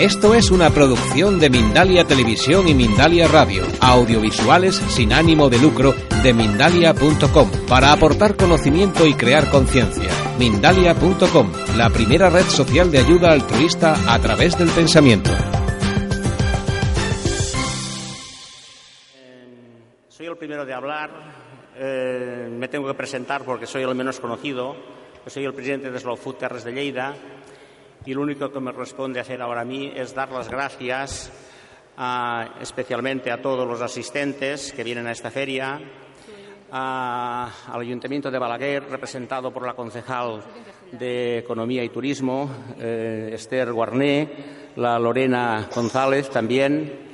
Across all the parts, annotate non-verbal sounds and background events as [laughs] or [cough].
Esto es una producción de Mindalia Televisión y Mindalia Radio, audiovisuales sin ánimo de lucro de mindalia.com, para aportar conocimiento y crear conciencia. Mindalia.com, la primera red social de ayuda altruista a través del pensamiento. Soy el primero de hablar, eh, me tengo que presentar porque soy el menos conocido. Soy el presidente de Slow Food Terres de Lleida y lo único que me responde hacer ahora a mí es dar las gracias especialmente a todos los asistentes que vienen a esta feria, al Ayuntamiento de Balaguer, representado por la concejal de Economía y Turismo, eh, Esther Guarné, la Lorena González también,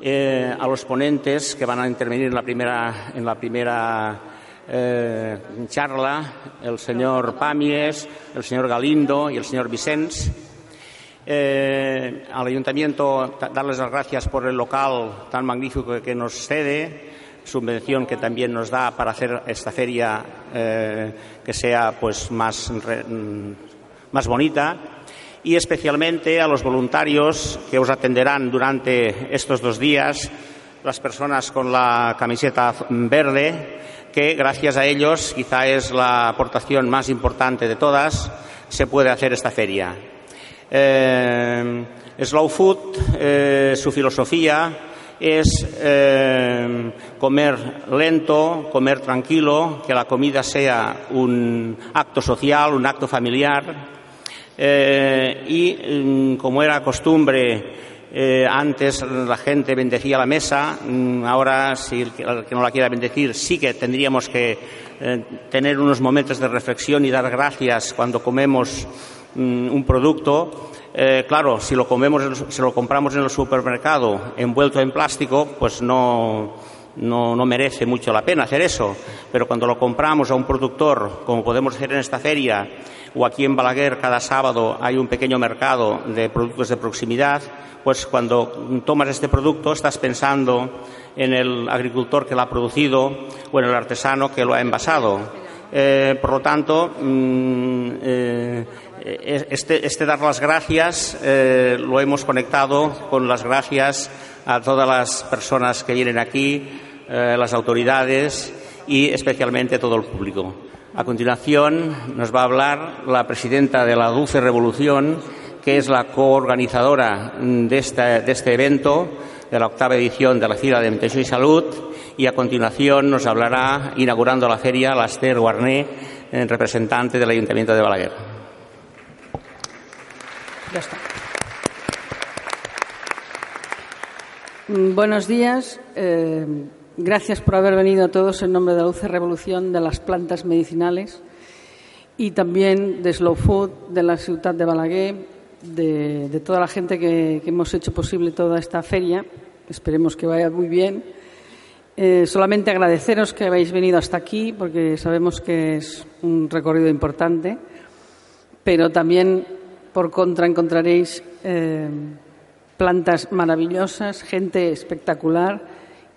eh, a los ponentes que van a intervenir en la primera, en la primera eh, charla, el señor Pamies, el señor Galindo y el señor Vicens. Eh, al ayuntamiento darles las gracias por el local tan magnífico que nos cede, subvención que también nos da para hacer esta feria eh, que sea pues más, re, más bonita y especialmente a los voluntarios que os atenderán durante estos dos días, las personas con la camiseta verde, que gracias a ellos, quizá es la aportación más importante de todas, se puede hacer esta feria. Eh, Slow Food, eh, su filosofía es eh, comer lento, comer tranquilo, que la comida sea un acto social, un acto familiar. Y mm, como era costumbre, eh, antes la gente bendecía la mesa, mm, ahora si el que, no la quiera bendecir sí que tendríamos que eh, tener unos momentos de reflexión y dar gracias cuando comemos mm, un producto. Eh, claro, si lo comemos, si lo compramos en el supermercado envuelto en plástico, pues no, no, no, merece mucho la pena hacer eso. Pero cuando lo compramos a un productor, como podemos hacer en esta feria, o aquí en Balaguer cada sábado hay un pequeño mercado de productos de proximidad, pues cuando tomas este producto estás pensando en el agricultor que lo ha producido o en el artesano que lo ha envasado. Eh, por lo tanto, mmm, eh, este, este, dar las gracias eh, lo hemos conectado con las gracias a todas las personas que vienen aquí, eh, las autoridades y especialmente todo el público. A continuación nos va a hablar la presidenta de la Dulce Revolución, que es la coorganizadora de este, de este evento, de la octava edición de la Fira de Nutrición y Salud, y a continuación nos hablará, inaugurando la feria, la Esther Guarné, representante del Ayuntamiento de Balaguer. Ya está. Buenos días. Eh, gracias por haber venido a todos en nombre de la Dulce Revolución de las plantas medicinales y también de Slow Food, de la ciudad de Balaguer, de, toda la gente que, que, hemos hecho posible toda esta feria. Esperemos que vaya muy bien. Eh, solamente agradeceros que habéis venido hasta aquí, porque sabemos que es un recorrido importante, pero también, por contra, encontraréis eh, plantas maravillosas, gente espectacular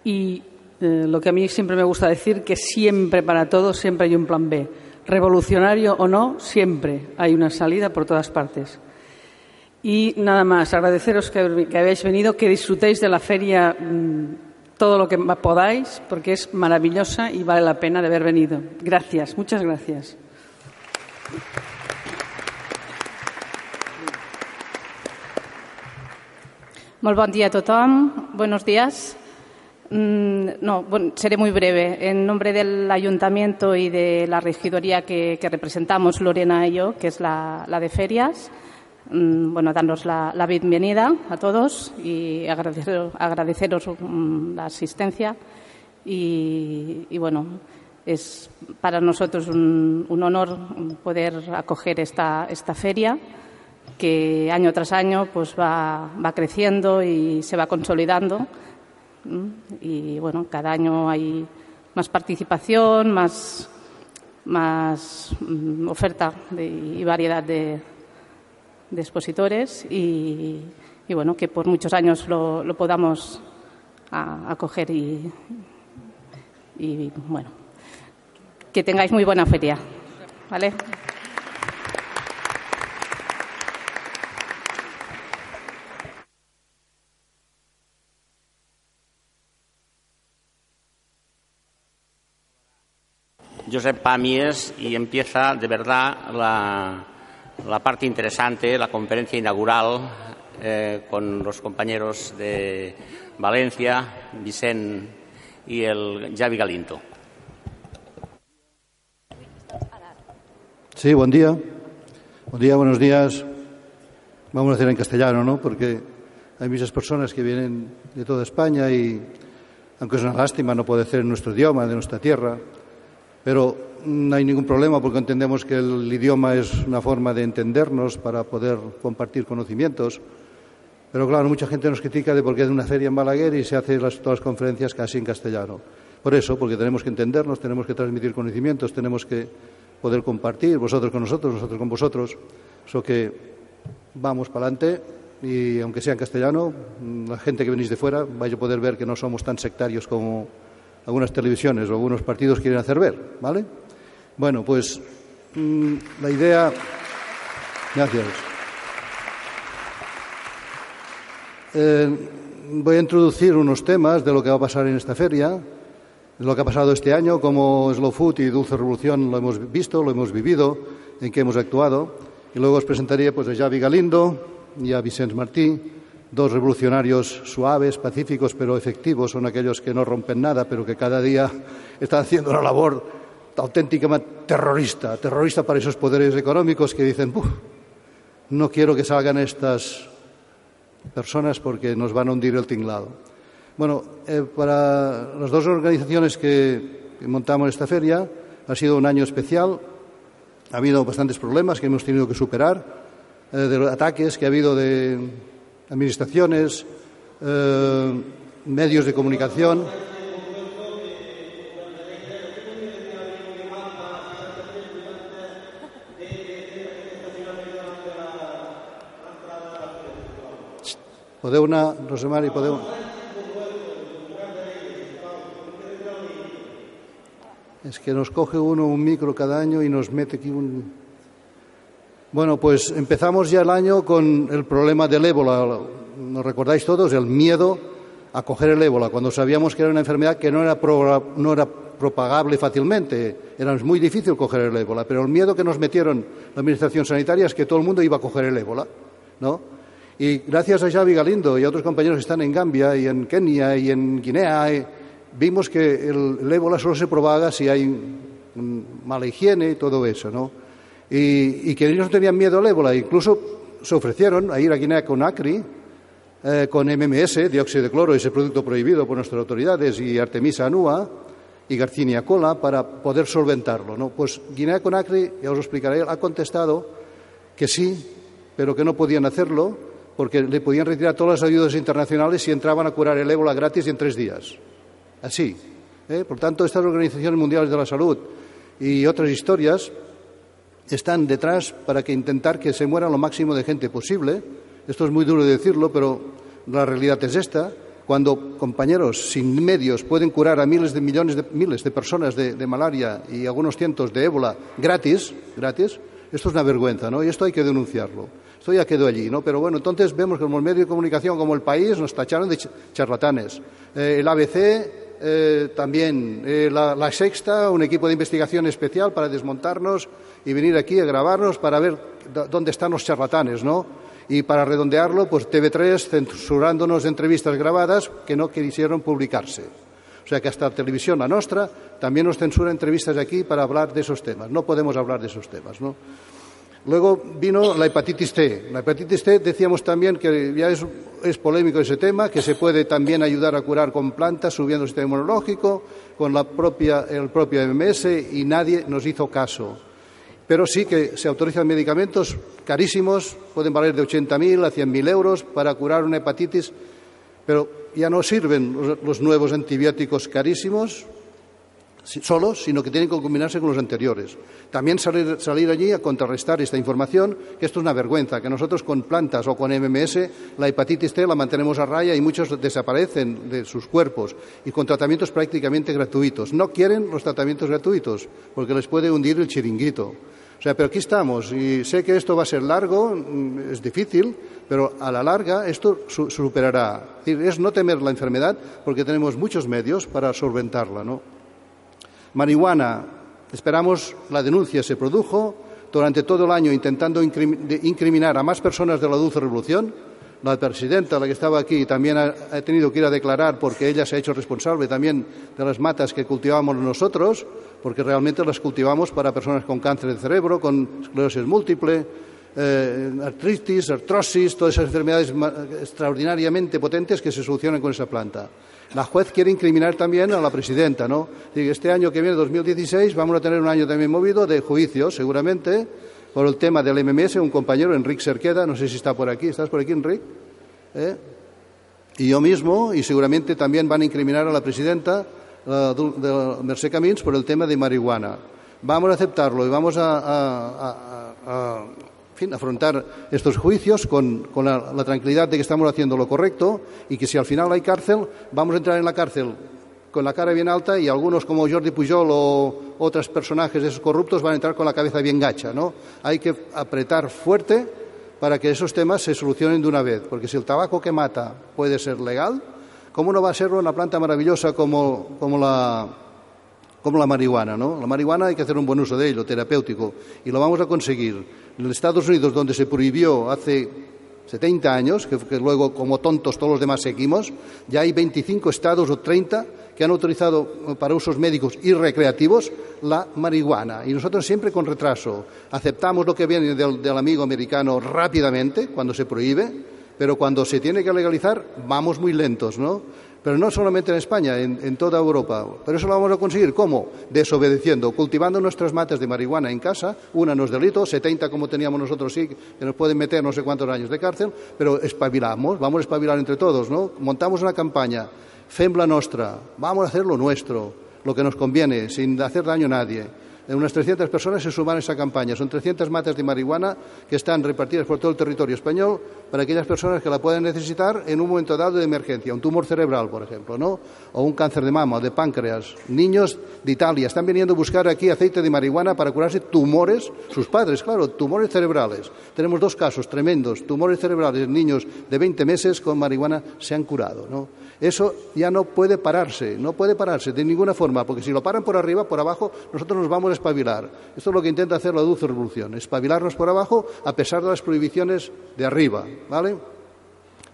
y eh, lo que a mí siempre me gusta decir, que siempre para todo, siempre hay un plan B. Revolucionario o no, siempre hay una salida por todas partes. Y nada más, agradeceros que, habéis venido, que disfrutéis de la feria mmm, todo lo que podáis, porque es maravillosa y vale la pena de haber venido. Gracias, muchas gracias. Molt bon dia a. Buenos días. No, bueno, seré muy breve. En nombre del ayuntamiento y de la regidoría que, representamos, Lorena y yo, que es la, de ferias, bueno, darnos la, bienvenida a todos y agradecer, agradeceros la asistencia. Y, y, bueno, es para nosotros un, un honor poder acoger esta, esta feria que año tras año pues va, va creciendo y se va consolidando. Y bueno, cada año hay más participación, más, más mm, oferta y variedad de, expositores y, bueno, que por muchos años lo, podamos acoger y, y bueno, que tengáis muy buena feria. ¿Vale? Josep Pamies y empieza de verdad la, parte interesante, la conferencia inaugural eh, con los compañeros de Valencia, Vicente y el Javi Galinto. Sí, buen día. Buen día, buenos días. Vamos a hacer en castellano, ¿no? Porque hay muchas personas que vienen de toda España y, aunque es una lástima, no puede ser en nuestro idioma, de nuestra tierra, pero no hay ningún problema porque entendemos que el idioma es una forma de entendernos para poder compartir conocimientos. Pero claro, mucha gente nos critica de por qué es una feria en Balaguer y se hace las, todas las conferencias casi en castellano. Por eso, porque tenemos que entendernos, tenemos que transmitir conocimientos, tenemos que poder compartir, vosotros con nosotros, nosotros con vosotros. Eso que vamos para adelante y aunque sea en castellano, la gente que venís de fuera vaya a poder ver que no somos tan sectarios como algunas televisiones o algunos partidos quieren hacer ver, ¿vale? Bueno, pues mm, la idea. Gracias. Eh, voy a introducir unos temas de lo que va a pasar en esta feria, de lo que ha pasado este año, como Slow Food y Dulce Revolución lo hemos visto, lo hemos vivido, en qué hemos actuado, y luego os presentaré pues, a Javi Galindo y a Vicente Martí dos revolucionarios suaves, pacíficos, pero efectivos, son aquellos que no rompen nada, pero que cada día están haciendo una labor auténticamente terrorista, terrorista para esos poderes económicos que dicen, no quiero que salgan estas personas porque nos van a hundir el tinglado. Bueno, eh, para las dos organizaciones que, montamos esta feria ha sido un año especial. Ha habido bastantes problemas que hemos tenido que superar, eh, de ataques que ha habido de administraciones, eh, medios de comunicación. Podeu una, Rosemari, podeu... Es que nos coge uno un micro cada año y nos mete aquí un... Bueno, pues empezamos ya el año con el problema del ébola. ¿Nos recordáis todos? El miedo a coger el ébola, cuando sabíamos que era una enfermedad que no era, no era propagable fácilmente. Era muy difícil coger el ébola, pero el miedo que nos metieron la Administración Sanitaria es que todo el mundo iba a coger el ébola, ¿no? Y gracias a Xavi Galindo y a otros compañeros que están en Gambia y en Kenia y en Guinea, eh, vimos que el, el ébola solo se propaga si hay mala higiene y todo eso, ¿no? Y, que ellos no tenían miedo al ébola. Incluso se ofrecieron a ir a Guinea con ACRI, eh, con MMS, dióxido de cloro, ese producto prohibido por nuestras autoridades, y Artemisa anua y Garcinia cola para poder solventarlo. ¿no? Pues Guinea con ACRI, ya os lo explicaré, ha contestado que sí, pero que no podían hacerlo porque le podían retirar todas las ayudas internacionales si entraban a curar el ébola gratis en tres días. Así. ¿eh? Por tanto, estas organizaciones mundiales de la salud y otras historias están detrás para que intentar que se muera lo máximo de gente posible. Esto es muy duro de decirlo, pero la realidad es esta. Cuando compañeros sin medios pueden curar a miles de millones de miles de personas de, malaria y algunos cientos de ébola gratis, gratis, esto es una vergüenza, ¿no? Y esto hay que denunciarlo. Esto ya quedó allí, ¿no? Pero bueno, entonces vemos que como el medio de comunicación, como el país, nos tacharon de charlatanes. Eh, el ABC eh, también, eh, la, Sexta, un equipo de investigación especial para desmontarnos y venir aquí a grabarnos para ver dónde están los charlatanes, ¿no? Y para redondearlo, pues TV3 censurándonos entrevistas grabadas que no quisieron publicarse. O sea que hasta televisión, la nuestra, también nos censura entrevistas aquí para hablar de esos temas. No podemos hablar de esos temas, ¿no? Luego vino la hepatitis T. La hepatitis T decíamos también que ya es, polémico ese tema, que se puede también ayudar a curar con plantas, subiendo el sistema inmunológico, con la propia, el propio MS, y nadie nos hizo caso. pero sí que se autorizan medicamentos carísimos, pueden valer de 80.000 a 100.000 euros para curar una hepatitis, pero ya no sirven los nuevos antibióticos carísimos solos, sino que tienen que combinarse con los anteriores. También salir, salir, allí a contrarrestar esta información, que esto es una vergüenza, que nosotros con plantas o con MMS la hepatitis T la mantenemos a raya y muchos desaparecen de sus cuerpos y con tratamientos prácticamente gratuitos. No quieren los tratamientos gratuitos porque les puede hundir el chiringuito. O sea, pero aquí estamos y sé que esto va a ser largo, mm, es difícil, pero a la larga esto su superará. Es, decir, es no temer la enfermedad porque tenemos muchos medios para solventarla, ¿no? Marihuana, esperamos la denuncia se produjo durante todo el año intentando incriminar a más personas de la dulce revolución. La presidenta, la que estaba aquí, también ha, tenido que ir a declarar porque ella se ha hecho responsable también de las matas que cultivábamos nosotros, porque realmente las cultivamos para personas con cáncer de cerebro, con esclerosis múltiple, eh, artritis, artrosis, todas esas enfermedades extraordinariamente potentes que se solucionan con esa planta. La juez quiere incriminar también a la presidenta, ¿no? Este año que viene, 2016, vamos a tener un año también movido de juicios, seguramente, por el tema del MMS. Un compañero, Enrique Cerqueda, no sé si está por aquí. ¿Estás por aquí, Enrique? ¿Eh? Y yo mismo, y seguramente también van a incriminar a la presidenta de Mercé Camins por el tema de marihuana. Vamos a aceptarlo y vamos a afrontar estos juicios con, la, la, tranquilidad de que estamos haciendo lo correcto y que si al final hay cárcel, vamos a entrar en la cárcel con la cara bien alta y algunos como Jordi Pujol o otros personajes de esos corruptos van a entrar con la cabeza bien gacha, ¿no? Hay que apretar fuerte para que esos temas se solucionen de una vez, porque si el tabaco que mata puede ser legal, ¿cómo no va a serlo una planta maravillosa como, como la, como la marihuana, ¿no? La marihuana hay que hacer un buen uso de ello, terapéutico, y lo vamos a conseguir. En Estados Unidos, donde se prohibió hace 70 años, que, luego como tontos todos los demás seguimos, ya hay 25 estados o 30 que han autorizado para usos médicos y recreativos la marihuana. Y nosotros siempre con retraso aceptamos lo que viene del, del amigo americano rápidamente, cuando se prohíbe, pero cuando se tiene que legalizar vamos muy lentos, ¿no? Pero no solamente en España, en, toda Europa. Pero eso lo vamos a conseguir. ¿Cómo? Desobedeciendo, cultivando nuestras matas de marihuana en casa. Una no es delito, 70 como teníamos nosotros sí, que nos pueden meter no sé cuántos años de cárcel, pero espabilamos, vamos a espabilar entre todos, ¿no? Montamos una campaña, Fembla Nostra, vamos a hacer lo nuestro, lo que nos conviene, sin hacer daño a nadie unas 300 personas se suman a esa campaña. Son 300 matas de marihuana que están repartidas por todo el territorio español para aquellas personas que la puedan necesitar en un momento dado de emergencia, un tumor cerebral, por ejemplo, ¿no? O un cáncer de mama o de páncreas. Niños de Italia están viniendo a buscar aquí aceite de marihuana para curarse tumores, sus padres, claro, tumores cerebrales. Tenemos dos casos tremendos, tumores cerebrales en niños de 20 meses con marihuana se han curado, ¿no? Eso ya no puede pararse, no puede pararse de ninguna forma, porque si lo paran por arriba, por abajo, nosotros nos vamos a espabilar. Esto es lo que intenta hacer la dulce revolución, espabilarnos por abajo a pesar de las prohibiciones de arriba, ¿vale?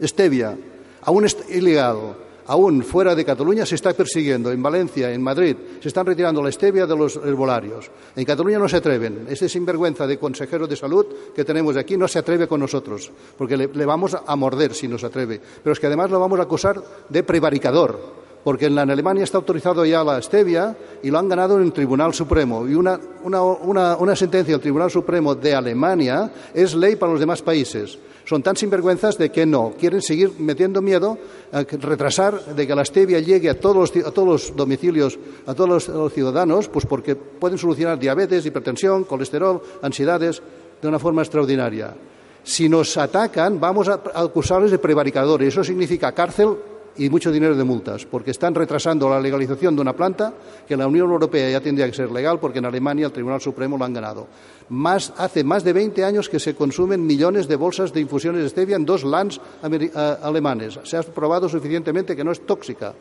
Stevia, aún es ilegal aún fuera de Cataluña se está persiguiendo. En Valencia, en Madrid, se están retirando la stevia de los herbolarios. En Cataluña no se atreven. Este sinvergüenza de consejero de salud que tenemos aquí no se atreve con nosotros, porque le, le vamos a morder si nos atreve. Pero es que además lo vamos a acusar de prevaricador porque en, Alemania está autorizado ya la stevia y lo han ganado en el Tribunal Supremo. Y una, una, una, sentencia del Tribunal Supremo de Alemania es ley para los demás países. Son tan sinvergüenzas de que no, quieren seguir metiendo miedo a retrasar de que la stevia llegue a todos los, a todos los domicilios, a todos los, los ciudadanos, pues porque pueden solucionar diabetes, hipertensión, colesterol, ansiedades de una forma extraordinaria. Si nos atacan, vamos a acusarles de prevaricadores. Eso significa cárcel y mucho dinero de multas, porque están retrasando la legalización de una planta que en la Unión Europea ya tendría que ser legal, porque en Alemania el Tribunal Supremo lo han ganado. Más, hace más de 20 años que se consumen millones de bolsas de infusiones de stevia en dos lands alemanes. Se ha probado suficientemente que no es tóxica.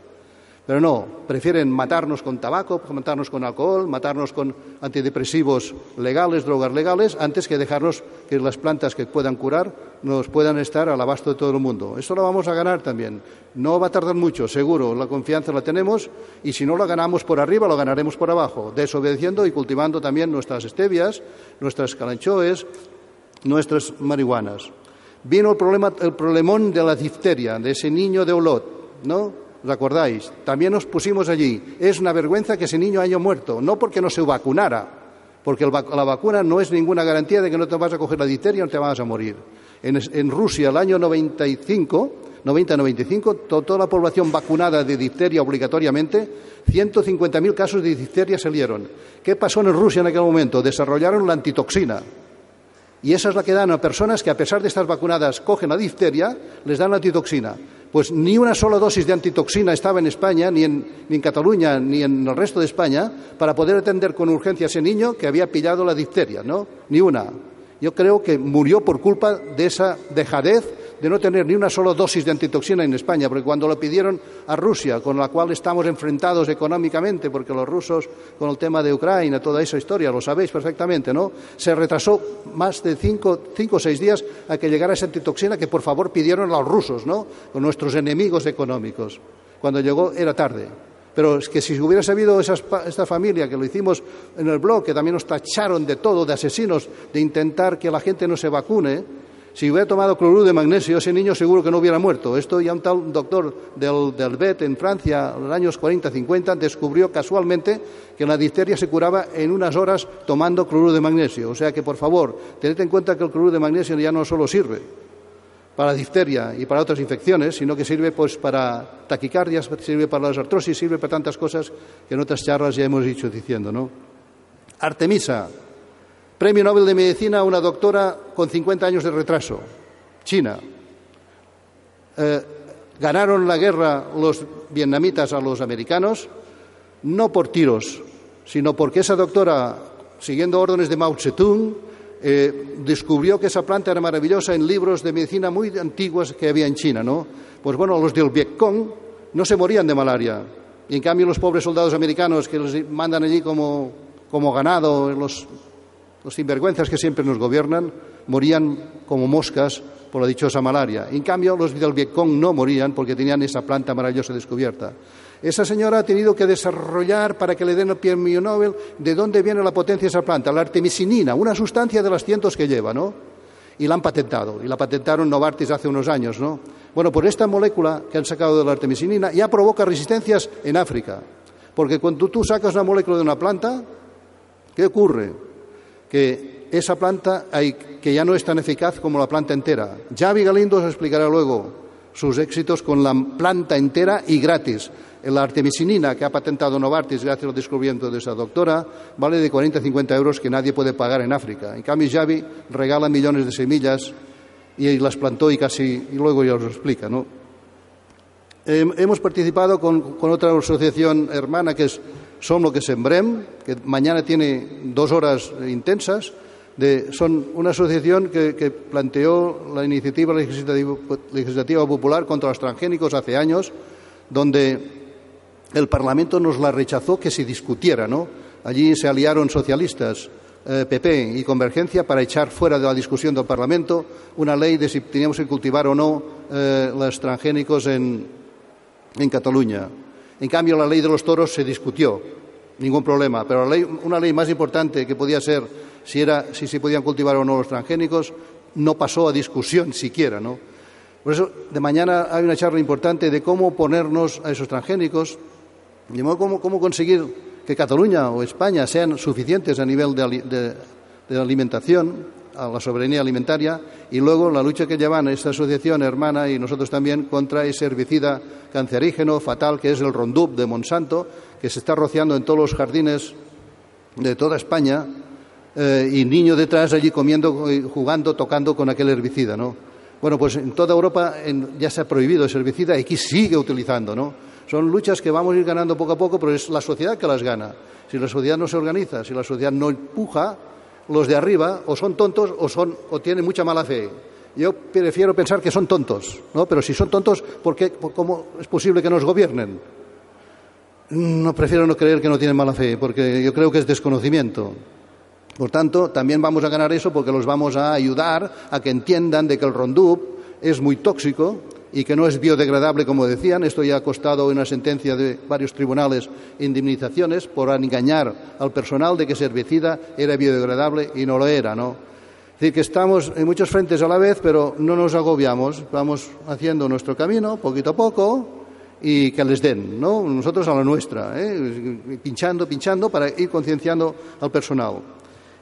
Pero no, prefieren matarnos con tabaco, matarnos con alcohol, matarnos con antidepresivos legales, drogas legales, antes que dejarnos que las plantas que puedan curar nos puedan estar al abasto de todo el mundo. Eso lo vamos a ganar también. No va a tardar mucho, seguro. La confianza la tenemos y si no la ganamos por arriba, lo ganaremos por abajo, desobedeciendo y cultivando también nuestras stevias, nuestras calanchoes, nuestras marihuanas. Vino el, problema, el problemón de la difteria, de ese niño de Olot, ¿no? ¿Os acordáis? También nos pusimos allí. Es una vergüenza que ese niño haya muerto, no porque no se vacunara, porque la vacuna no es ninguna garantía de que no te vas a coger la difteria y no te vas a morir. En, Rusia, el año 95, 90-95, toda la población vacunada de difteria obligatoriamente, 150.000 casos de difteria salieron. ¿Qué pasó en Rusia en aquel momento? Desarrollaron la antitoxina. Y esa es la que dan a personas que, a pesar de estar vacunadas, cogen la difteria, les dan la antitoxina. Pues ni una sola dosis de antitoxina estaba en España, ni en, ni en Cataluña, ni en el resto de España, para poder atender con urgencia a ese niño que había pillado la difteria, ¿no? Ni una yo creo que murió por culpa de esa dejadez de no tener ni una sola dosis de antitoxina en España, porque cuando lo pidieron a Rusia, con la cual estamos enfrentados económicamente, porque los rusos, con el tema de Ucrania, toda esa historia, lo sabéis perfectamente, ¿no? Se retrasó más de cinco, cinco o seis días a que llegara esa antitoxina que, por favor, pidieron a los rusos, ¿no? Con nuestros enemigos económicos. Cuando llegó era tarde. Pero es que si hubiera sabido esta familia que lo hicimos en el blog, que también nos tacharon de todo, de asesinos, de intentar que la gente no se vacune, si hubiera tomado cloruro de magnesio, ese niño seguro que no hubiera muerto. Esto ya un tal doctor del, del BET en Francia, en los años 40-50, descubrió casualmente que la difteria se curaba en unas horas tomando cloruro de magnesio. O sea que, por favor, tened en cuenta que el cloruro de magnesio ya no solo sirve para la difteria y para otras infecciones, sino que sirve pues para taquicardias, sirve para las artrosis, sirve para tantas cosas que en otras charlas ya hemos dicho diciendo, ¿no? Artemisa, Premio Nobel de Medicina una doctora con 50 años de retraso, China. Eh, ganaron la guerra los vietnamitas a los americanos, no por tiros, sino porque esa doctora, siguiendo órdenes de Mao Zedong, eh, descubrió que esa planta era maravillosa en libros de medicina muy antiguos que había en China, ¿no? Pues bueno, los del Vietcong no se morían de malaria. Y en cambio los pobres soldados americanos que los mandan allí como, como ganado, los, los sinvergüenzas que siempre nos gobiernan, morían como moscas por la dichosa malaria. En cambio, los del Vietcong no morían porque tenían esa planta maravillosa descubierta. Esa señora ha tenido que desarrollar para que le den el premio Nobel de dónde viene la potencia de esa planta, la artemisinina, una sustancia de las cientos que lleva, ¿no? Y la han patentado, y la patentaron Novartis hace unos años, ¿no? Bueno, por esta molécula que han sacado de la artemisinina ya provoca resistencias en África, porque cuando tú sacas una molécula de una planta, ¿qué ocurre? Que esa planta que ya no es tan eficaz como la planta entera. Javi Galindo os explicará luego sus éxitos con la planta entera y gratis. La artemisinina que ha patentado Novartis gracias al descubrimiento de esa doctora vale de 40 a 50 euros que nadie puede pagar en África. En cambio, Javi regala millones de semillas y las plantó y casi, y luego ya os lo explica, ¿no? hemos participado con, otra asociación hermana que es Som lo que sembrem, que mañana tiene dos horas intensas. son una asociación que, que, planteó la iniciativa legislativa, legislativa popular contra los transgénicos hace años, donde el Parlamento nos la rechazó que se discutiera, ¿no? Allí se aliaron socialistas, PP eh, y Convergencia para echar fuera de la discusión del Parlamento una ley de si teníamos que cultivar o no eh, los transgénicos en, Cataluña. En cambio, la ley de los toros se discutió, ningún problema. Pero una ley más importante que podía ser si, era, si se podían cultivar o no los transgénicos no pasó a discusión siquiera, ¿no? Por eso, de mañana hay una charla importante de cómo ponernos a esos transgénicos de cómo, conseguir que Cataluña o España sean suficientes a nivel de, alimentación, a la soberanía alimentaria, y luego la lucha que llevan esta asociación hermana y nosotros también contra ese herbicida cancerígeno fatal que es el Rondup de Monsanto, que se está rociando en todos los jardines de toda España, eh, y niños detrás allí comiendo, jugando, tocando con aquel herbicida, ¿no? Bueno, pues en toda Europa ya se ha prohibido ese herbicida y aquí sigue utilizando, ¿no? Son luchas que vamos a ir ganando poco a poco, pero es la sociedad que las gana. Si la sociedad no se organiza, si la sociedad no empuja, los de arriba o son tontos o, son, o tienen mucha mala fe. Yo prefiero pensar que son tontos, ¿no? Pero si son tontos, ¿por qué, ¿cómo es posible que nos gobiernen? No prefiero no creer que no tienen mala fe, porque yo creo que es desconocimiento. Por tanto, también vamos a ganar eso porque los vamos a ayudar a que entiendan de que el Rondup es muy tóxico y que no es biodegradable, como decían. Esto ya ha costado una sentencia de varios tribunales indemnizaciones por engañar al personal de que ese herbicida era biodegradable y no lo era, ¿no? Es decir, que estamos en muchos frentes a la vez, pero no nos agobiamos, vamos haciendo nuestro camino poquito a poco y que les den, ¿no? Nosotros a la nuestra, ¿eh? pinchando, pinchando para ir concienciando al personal.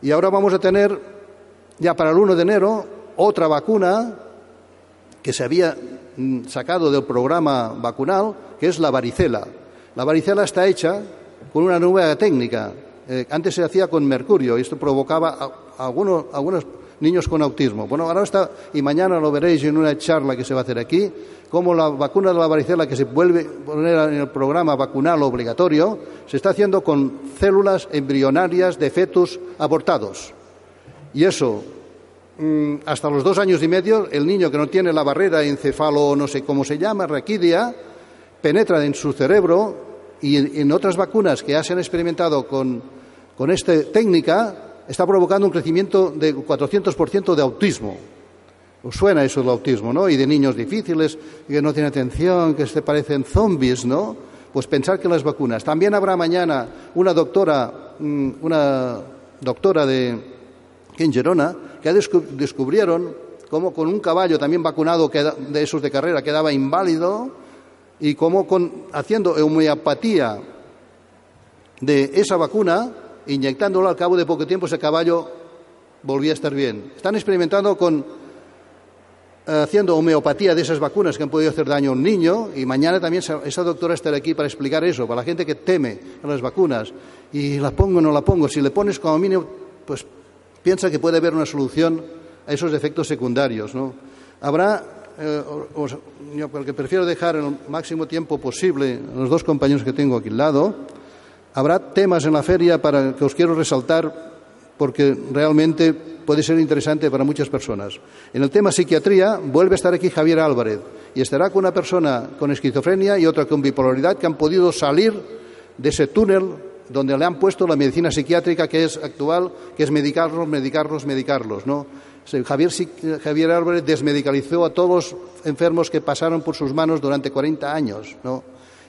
Y ahora vamos a tener, ya para el 1 de enero, otra vacuna que se había sacado del programa vacunal, que es la varicela. La varicela está hecha con una nueva técnica. Eh, antes se hacía con mercurio y esto provocaba a, algunos, niños con autismo. Bueno, ahora está, y mañana lo veréis en una charla que se va a hacer aquí, como la vacuna de la varicela que se vuelve a poner en el programa vacunal obligatorio, se está haciendo con células embrionarias de fetos abortados. Y eso, mm, hasta los dos años y medio, el niño que no tiene la barrera encefalo, no sé cómo se llama, raquidia, penetra en su cerebro y en otras vacunas que ya se han experimentado con, con esta técnica, está provocando un crecimiento de 400% de autismo. Suena eso del autismo, ¿no? Y de niños difíciles, que no tienen atención, que se parecen zombies, ¿no? Pues pensar que las vacunas. También habrá mañana una doctora, mm, una doctora de en Gerona, que descubrieron cómo con un caballo también vacunado de esos de carrera quedaba inválido y cómo haciendo homeopatía de esa vacuna inyectándolo al cabo de poco tiempo ese caballo volvía a estar bien. Están experimentando con eh, haciendo homeopatía de esas vacunas que han podido hacer daño a un niño y mañana también esa doctora estará aquí para explicar eso, para la gente que teme a las vacunas y la pongo o no la pongo. Si le pones como mínimo, pues piensa que puede haber una solución a esos efectos secundarios. ¿no? Habrá, eh, yo porque prefiero dejar el máximo tiempo posible los dos compañeros que tengo aquí al lado, Habrá temas en la feria para que os quiero resaltar porque realmente puede ser interesante para muchas personas. En el tema psiquiatría vuelve a estar aquí Javier Álvarez y estará con una persona con esquizofrenia y otra con bipolaridad que han podido salir de ese túnel donde le han puesto la medicina psiquiátrica que es actual, que es medicarlos, medicarlos, medicarlos, ¿no? Javier, Javier Álvarez desmedicalizó a todos los enfermos que pasaron por sus manos durante 40 años, ¿no?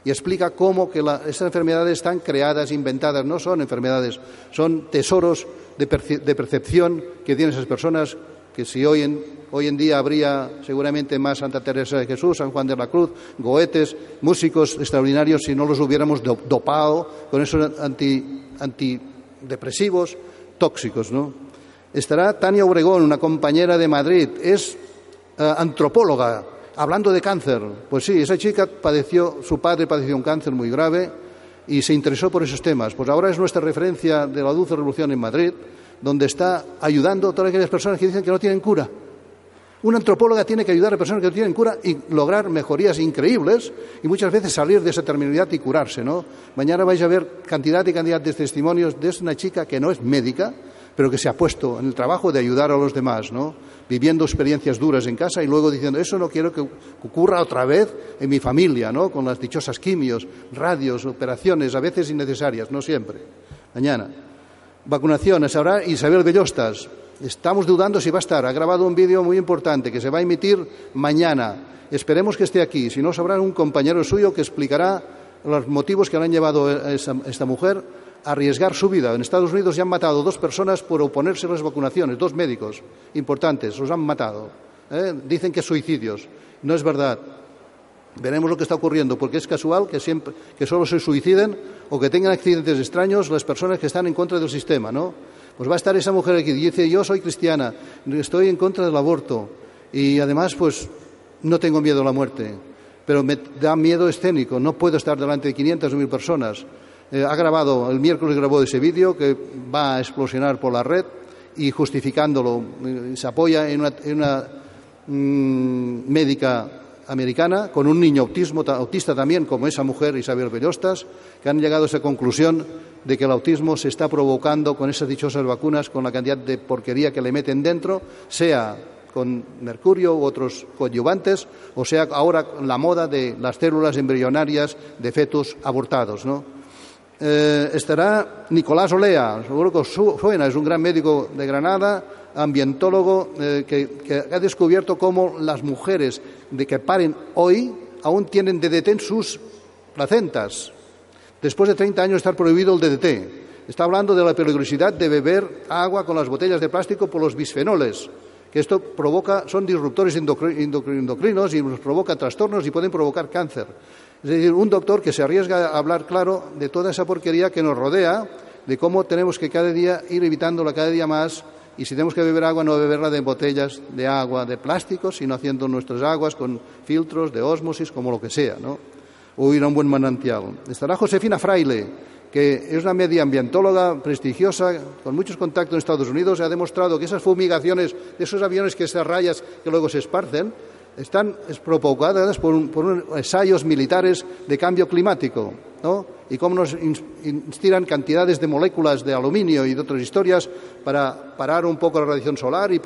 y explica cómo que estas enfermedades están creadas, inventadas, no son enfermedades, son tesoros de, percepción que tienen esas personas que si hoy en, hoy en día habría seguramente más Santa Teresa de Jesús, San Juan de la Cruz, Goetes, músicos extraordinarios si no los hubiéramos dopado con esos antidepresivos tóxicos, ¿no? Estará Tania Obregón, una compañera de Madrid, es eh, antropóloga, Hablando de cáncer, pues sí, esa chica padeció, su padre padeció un cáncer muy grave y se interesó por esos temas. Pues ahora es nuestra referencia de la dulce revolución en Madrid, donde está ayudando a todas aquellas personas que dicen que no tienen cura. Una antropóloga tiene que ayudar a personas que no tienen cura y lograr mejorías increíbles y muchas veces salir de esa terminalidad y curarse, ¿no? Mañana vais a ver cantidad y cantidad de testimonios de una chica que no es médica, pero que se ha puesto en el trabajo de ayudar a los demás, ¿no? viviendo experiencias duras en casa y luego diciendo, eso no quiero que ocurra otra vez en mi familia, ¿no? Con las dichosas quimios, radios, operaciones, a veces innecesarias, no siempre. Mañana. Vacunaciones. Ahora Isabel Bellostas. Estamos dudando si va a estar. Ha grabado un vídeo muy importante que se va a emitir mañana. Esperemos que esté aquí. Si no, sabrá un compañero suyo que explicará los motivos que han llevado a esta mujer arriesgar su vida. En Estados Unidos ya han matado dos personas por oponerse a las vacunaciones, dos médicos importantes, los han matado. ¿eh? Dicen que suicidios. No es verdad. Veremos lo que está ocurriendo, porque es casual que, siempre, que solo se suiciden o que tengan accidentes extraños las personas que están en contra del sistema, ¿no? Pues va a estar esa mujer aquí y dice, yo soy cristiana, estoy en contra del aborto y además, pues, no tengo miedo a la muerte, pero me da miedo escénico, no puedo estar delante de 500 o 1000 personas. Eh, ha grabado, el miércoles grabó ese vídeo que va a explosionar por la red y justificándolo eh, se apoya en una, mm, médica americana con un niño autismo, autista también, como esa mujer Isabel Bellostas, que han llegado a esa conclusión de que el autismo se está provocando con esas dichosas vacunas, con la cantidad de porquería que le meten dentro, sea con mercurio u otros coadyuvantes, o sea ahora la moda de las células embrionarias de fetos abortados, ¿no? Eh, estará Nicolás Olea, seguro que suena, es un gran médico de Granada, ambientólogo, eh, que, ha descubierto cómo las mujeres de que paren hoy aún tienen DDT en sus placentas. Después de 30 años estar prohibido el DDT. Está hablando de la peligrosidad de beber agua con las botellas de plástico por los bisfenoles, que esto provoca, son disruptores endocrinos y nos provoca trastornos y pueden provocar cáncer. Es decir, un doctor que se arriesga a hablar claro de toda esa porquería que nos rodea, de cómo tenemos que cada día ir evitándola cada día más y si tenemos que beber agua, no beberla de botellas de agua de plástico, sino haciendo nuestras aguas con filtros de ósmosis, como lo que sea, ¿no? O ir a un buen manantial. Estará Josefina Fraile, que es una medioambientóloga prestigiosa, con muchos contactos en Estados Unidos, y ha demostrado que esas fumigaciones de esos aviones que esas rayas que luego se esparcen, están provocadas por, ensayos militares de cambio climático, ¿no? Y cómo nos instilan cantidades de moléculas de aluminio y de otras historias para parar un poco la radiación solar y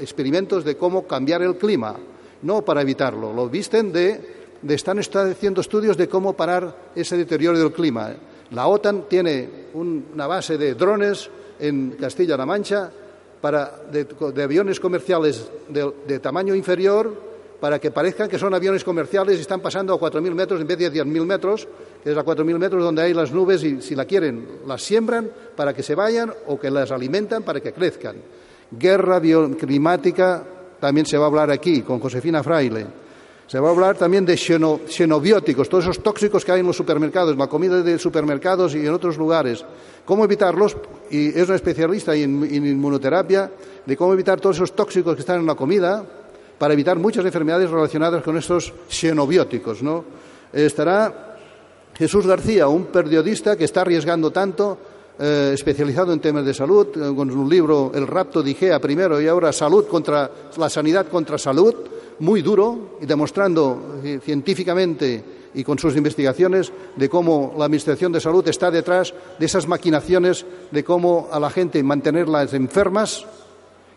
experimentos de cómo cambiar el clima, no para evitarlo. Lo visten de, de están haciendo estudios de cómo parar ese deterioro del clima. La OTAN tiene una base de drones en Castilla-La Mancha para, de, aviones comerciales de tamaño inferior para que parezcan que son aviones comerciales y están pasando a 4.000 metros en vez de 10.000 metros, que es a 4.000 metros donde hay las nubes y si la quieren las siembran para que se vayan o que las alimentan para que crezcan. Guerra bioclimática también se va a hablar aquí con Josefina Fraile. Se va a hablar también de xenobióticos, todos esos tóxicos que hay en los supermercados, en la comida de supermercados y en otros lugares. ¿Cómo evitarlos? Y es una especialista en inmunoterapia de cómo evitar todos esos tóxicos que están en la comida, para evitar muchas enfermedades relacionadas con estos xenobióticos. ¿no? Estará Jesús García, un periodista que está arriesgando tanto, eh, especializado en temas de salud, eh, con un libro El rapto de Igea primero y ahora Salud contra la sanidad contra salud, muy duro y demostrando eh, científicamente y con sus investigaciones de cómo la Administración de Salud está detrás de esas maquinaciones de cómo a la gente mantenerlas enfermas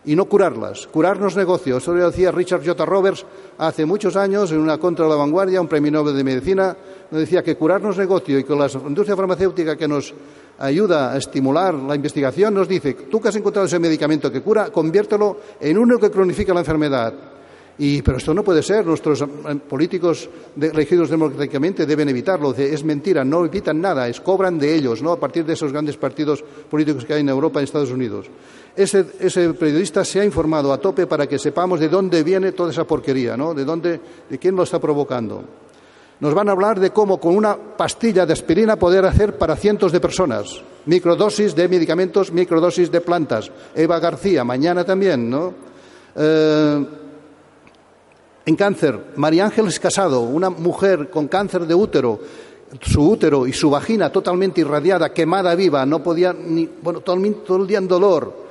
y no curarlas. Curarnos negocios. Eso lo decía Richard J. Roberts hace muchos años en una contra la vanguardia, un premio Nobel de Medicina, nos decía que curarnos negocio y con la industria farmacéutica que nos ayuda a estimular la investigación nos dice, tú que has encontrado ese medicamento que cura, conviértelo en uno que cronifica la enfermedad. Y, pero esto no puede ser. Nuestros eh, políticos elegidos democráticamente deben evitarlo. Es mentira, no evitan nada, es cobran de ellos, ¿no? A partir de esos grandes partidos políticos que hay en Europa y Estados Unidos. Ese, periodista se ha informado a tope para que sepamos de dónde viene toda esa porquería, ¿no? De dónde, de quién lo está provocando. Nos van a hablar de cómo con una pastilla de aspirina poder hacer para cientos de personas. Microdosis de medicamentos, microdosis de plantas. Eva García, mañana también, ¿no? Eh, en cáncer, María Ángeles Casado, una mujer con cáncer de útero, su útero y su vagina totalmente irradiada, quemada viva, no podía ni, bueno, todo, el día en dolor.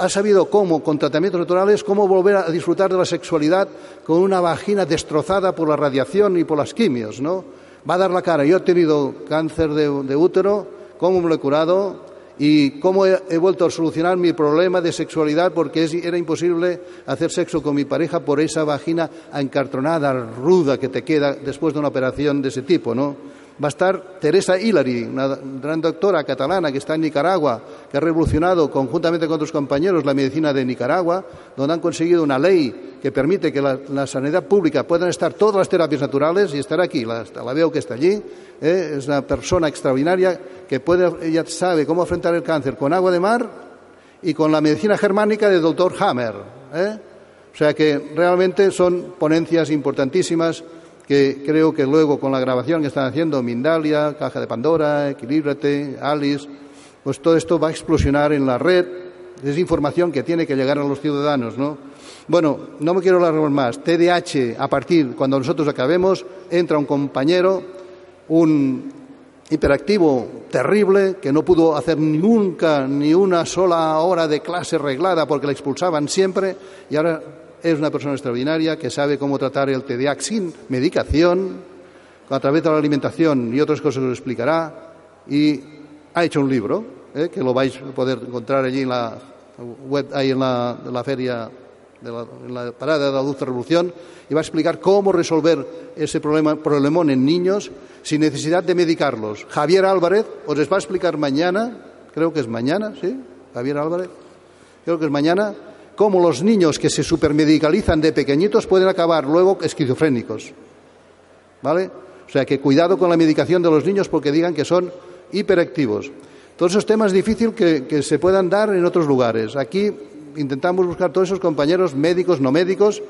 Ha sabido cómo, con tratamientos naturales, cómo volver a disfrutar de la sexualidad con una vagina destrozada por la radiación y por las quimios, ¿no? Va a dar la cara. Yo he tenido cáncer de, útero, cómo me lo he curado, y cómo he, vuelto a solucionar mi problema de sexualidad porque era imposible hacer sexo con mi pareja por esa vagina encartronada, ruda que te queda después de una operación de ese tipo, ¿no? Va a estar Teresa Hillary, una gran doctora catalana que está en Nicaragua, que ha revolucionado conjuntamente con otros compañeros la medicina de Nicaragua, donde han conseguido una ley que permite que la, la sanidad pública puedan estar todas las terapias naturales y estar aquí. La, veo que está allí. ¿eh? Es una persona extraordinaria que puede, ella sabe cómo afrontar el cáncer con agua de mar y con la medicina germánica del doctor Hammer. ¿eh? O sea que realmente son ponencias importantísimas que creo que luego con la grabación que están haciendo Mindalia, Caja de Pandora, Equilíbrate, Alice, pues todo esto va a explosionar en la red. Es información que tiene que llegar a los ciudadanos, ¿no? Bueno, no me quiero alargar más. TDH, a partir, cuando nosotros acabemos, entra un compañero, un hiperactivo terrible, que no pudo hacer nunca ni una sola hora de clase reglada porque le expulsaban siempre, y ahora es una persona extraordinaria que sabe cómo tratar el TDAH sin medicación, a través de la alimentación y otras cosas lo explicará. Y ha hecho un libro, ¿eh? que lo vais a poder encontrar allí en la web, ahí en la, feria, de la, en la parada de la Dulce Revolución, y va a explicar cómo resolver ese problema, problemón en niños sin necesidad de medicarlos. Javier Álvarez os les va a explicar mañana, creo que es mañana, ¿sí? Javier Álvarez, creo que es mañana, cómo los niños que se supermedicalizan de pequeñitos pueden acabar luego esquizofrénicos. ¿Vale? O sea que cuidado con la medicación de los niños porque digan que son hiperactivos. Todos esos temas es difícil que, se puedan dar en otros lugares. Aquí intentamos buscar todos esos compañeros médicos, no médicos,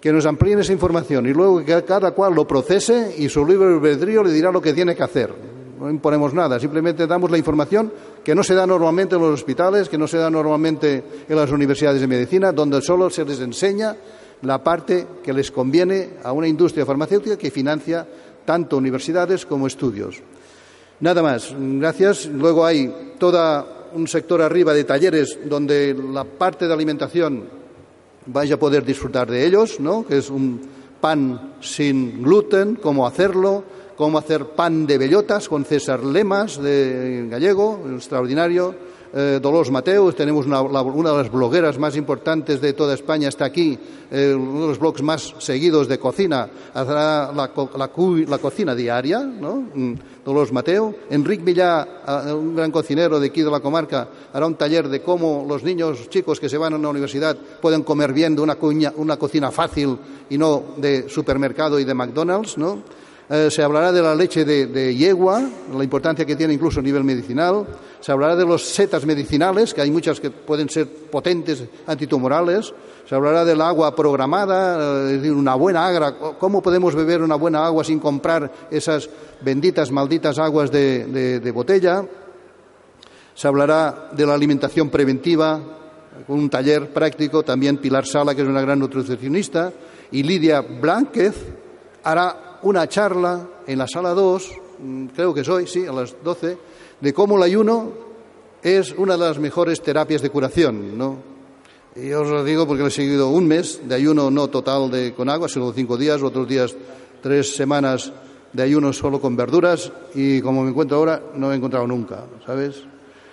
que nos amplíen esa información y luego que cada cual lo procese y su libre albedrío le dirá lo que tiene que hacer. No imponemos nada, simplemente damos la información que no se da normalmente en los hospitales, que no se da normalmente en las universidades de medicina, donde solo se les enseña la parte que les conviene a una industria farmacéutica que financia tanto universidades como estudios. Nada más, gracias. Luego hay todo un sector arriba de talleres donde la parte de alimentación vaya a poder disfrutar de ellos, ¿no? que es un pan sin gluten, cómo hacerlo, cómo hacer pan de bellotas con César Lemas, de gallego, extraordinario. Eh, Dolores Mateus, tenemos una, de las blogueras más importantes de toda España, está aquí, eh, uno de los blogs más seguidos de cocina, hará la, cocina diaria, ¿no? Mm, Dolores Mateo. Enrique Villá, un gran cocinero de aquí de la comarca, hará un taller de cómo los niños chicos que se van a una universidad pueden comer bien de una, una cocina fácil y no de supermercado y de McDonald's, ¿no? Eh, se hablará de la leche de, yegua, la importancia que tiene incluso a nivel medicinal. Se hablará de los setas medicinales, que hay muchas que pueden ser potentes antitumorales. Se hablará del agua programada, eh, es decir, una buena agra. ¿Cómo podemos beber una buena agua sin comprar esas benditas, malditas aguas de, de botella? Se hablará de la alimentación preventiva, con un taller práctico. También Pilar Sala, que es una gran nutricionista, y Lidia Blánquez hará una charla en la sala 2, mm, creo que soy, sí, a las 12, de cómo el ayuno es una de las mejores terapias de curación, ¿no? Y os lo digo porque he seguido un mes de ayuno no total de, con agua, sino cinco días, otros días tres semanas de ayuno solo con verduras y como me encuentro ahora no he encontrado nunca, ¿sabes?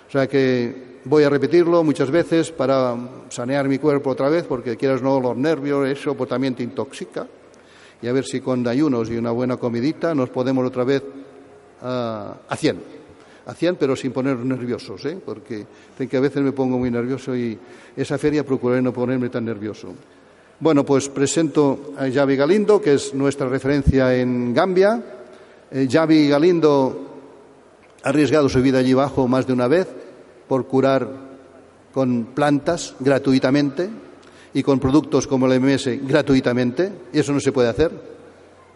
O sea que voy a repetirlo muchas veces para sanear mi cuerpo otra vez porque quieras no los nervios, eso pues también te intoxica y a ver si con ayunos y una buena comidita nos podemos otra vez a, a 100. A 100, pero sin poner nerviosos, ¿eh? porque que a veces me pongo muy nervioso y esa feria procuraré no ponerme tan nervioso. Bueno, pues presento a Javi Galindo, que es nuestra referencia en Gambia. Eh, Javi Galindo ha arriesgado su vida allí abajo más de una vez por curar con plantas gratuitamente y con productos como el MS gratuitamente, y eso no se puede hacer.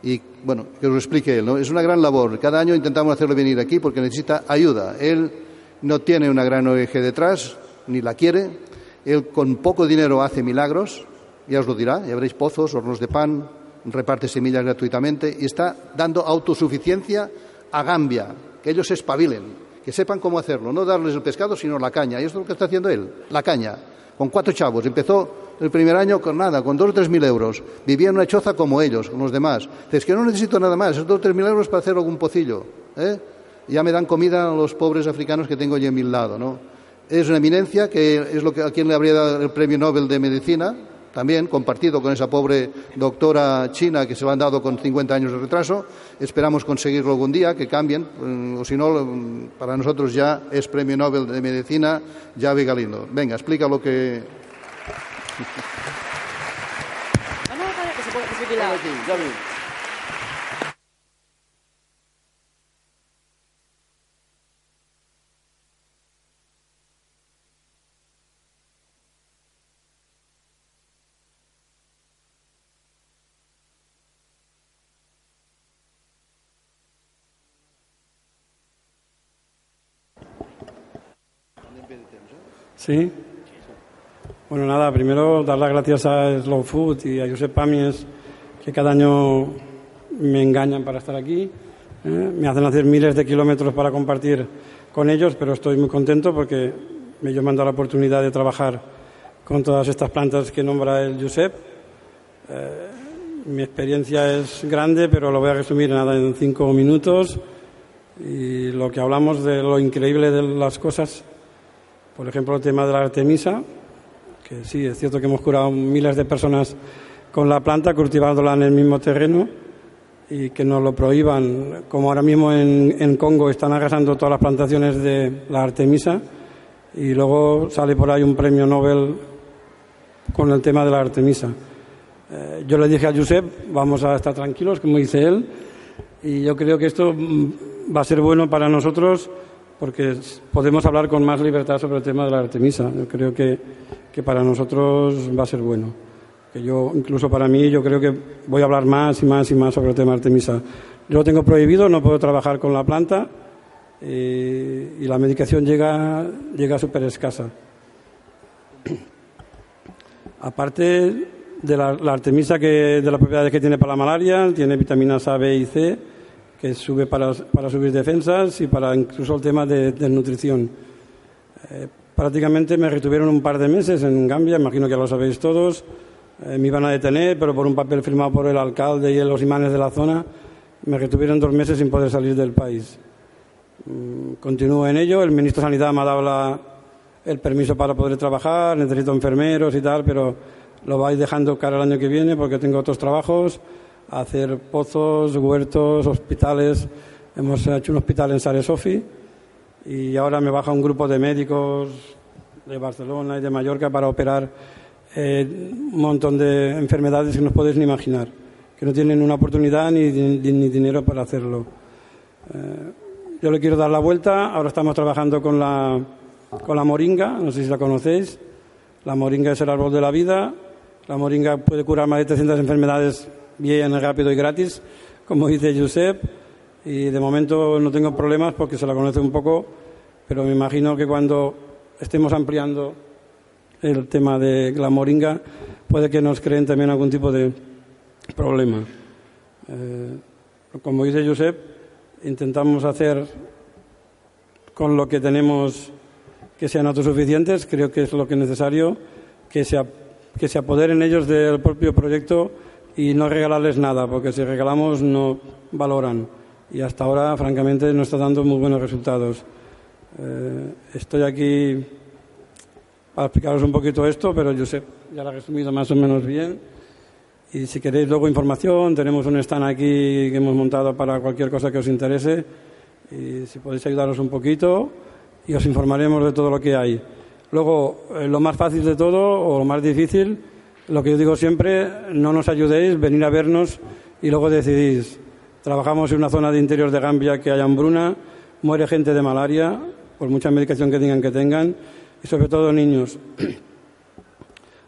Y bueno, que os lo explique él, ¿no? Es una gran labor. Cada año intentamos hacerlo venir aquí porque necesita ayuda. Él no tiene una gran ONG detrás, ni la quiere. Él con poco dinero hace milagros, ya os lo dirá, ya veréis pozos, hornos de pan, reparte semillas gratuitamente y está dando autosuficiencia a Gambia, que ellos se espabilen, que sepan cómo hacerlo, no darles el pescado, sino la caña. Y esto es lo que está haciendo él, la caña, con cuatro chavos. Empezó el primer año con nada, con dos o tres mil euros. Vivía en una choza como ellos, con los demás. Es que no necesito nada más, esos dos o tres mil euros para hacer algún pocillo. ¿eh? Ya me dan comida a los pobres africanos que tengo allí a mi lado. ¿no? Es una eminencia que es lo que a quien le habría dado el premio Nobel de Medicina, también compartido con esa pobre doctora china que se lo han dado con 50 años de retraso. Esperamos conseguirlo algún día, que cambien, mm, o si no, mm, para nosotros ya es premio Nobel de Medicina, Javi Galindo. Venga, explica lo que Sí. Bueno, nada, primero dar las gracias a Slow Food y a Josep Pamies, que cada año me engañan para estar aquí. ¿eh? Me hacen hacer miles de kilómetros para compartir con ellos, pero estoy muy contento porque ellos me han dado la oportunidad de trabajar con todas estas plantas que nombra el Josep. Eh, mi experiencia es grande, pero lo voy a resumir nada en cinco minutos. Y lo que hablamos de lo increíble de las cosas, por ejemplo, el tema de la Artemisa, que sí, es cierto que hemos curado miles de personas con la planta, cultivándola en el mismo terreno y que nos lo prohíban, como ahora mismo en, Congo están arrasando todas las plantaciones de la Artemisa y luego sale por ahí un premio Nobel con el tema de la Artemisa. Eh, yo le dije a Josep, vamos a estar tranquilos, como dice él, y yo creo que esto mm, va a ser bueno para nosotros porque podemos hablar con más libertad sobre el tema de la Artemisa. Yo creo que, que para nosotros va a ser bueno. Que yo, incluso para mí, yo creo que voy a hablar más y más y más sobre el tema de Artemisa. Yo lo tengo prohibido, no puedo trabajar con la planta, y la medicación llega, llega súper escasa. [clears throat] Aparte de la, artemisa que, de las propiedades que tiene para la malaria, tiene vitaminas A, B y C, que sube para, para subir defensas y para incluso el tema de, nutrición. Eh, prácticamente me retuvieron un par de meses en Gambia, imagino que lo sabéis todos. Eh, me iban a detener, pero por un papel firmado por el alcalde y los imanes de la zona, me retuvieron dos meses sin poder salir del país. Mm, continúo en ello. El ministro de Sanidad me ha dado el permiso para poder trabajar, necesito enfermeros y tal, pero lo vais dejando cara el año que viene porque tengo otros trabajos, hacer pozos, huertos, hospitales. Hemos hecho un hospital en Sare Sofi y ahora me baja un grupo de médicos de Barcelona y de Mallorca para operar eh, un montón de enfermedades que no podéis ni imaginar, que no tienen una oportunidad ni, ni, dinero para hacerlo. Eh, yo le quiero dar la vuelta. Ahora estamos trabajando con la, con la moringa, no sé si la conocéis. La moringa es el árbol de la vida. La moringa puede curar más de 300 enfermedades bien, rápido y gratis, como dice Josep. Y de momento no tengo problemas porque se la conoce un poco, pero me imagino que cuando estemos ampliando el tema de la moringa, puede que nos creen también algún tipo de problema. Eh, como dice Josep, intentamos hacer con lo que tenemos que sean autosuficientes, creo que es lo que es necesario, que se, que se apoderen ellos del propio proyecto y no regalarles nada, porque si regalamos no valoran. Y hasta ahora, francamente, no está dando muy buenos resultados. Eh, estoy aquí para explicaros un poquito esto, pero yo sé, ya lo he resumido más o menos bien. Y si queréis luego información, tenemos un stand aquí que hemos montado para cualquier cosa que os interese. Y si podéis ayudaros un poquito y os informaremos de todo lo que hay. Luego, eh, lo más fácil de todo o lo más difícil, lo que yo digo siempre, no nos ayudéis, venir a vernos y luego decidís. Trabajamos en una zona de interior de Gambia que hay hambruna, muere gente de malaria, por mucha medicación que digan que tengan, y sobre todo niños. [clears throat]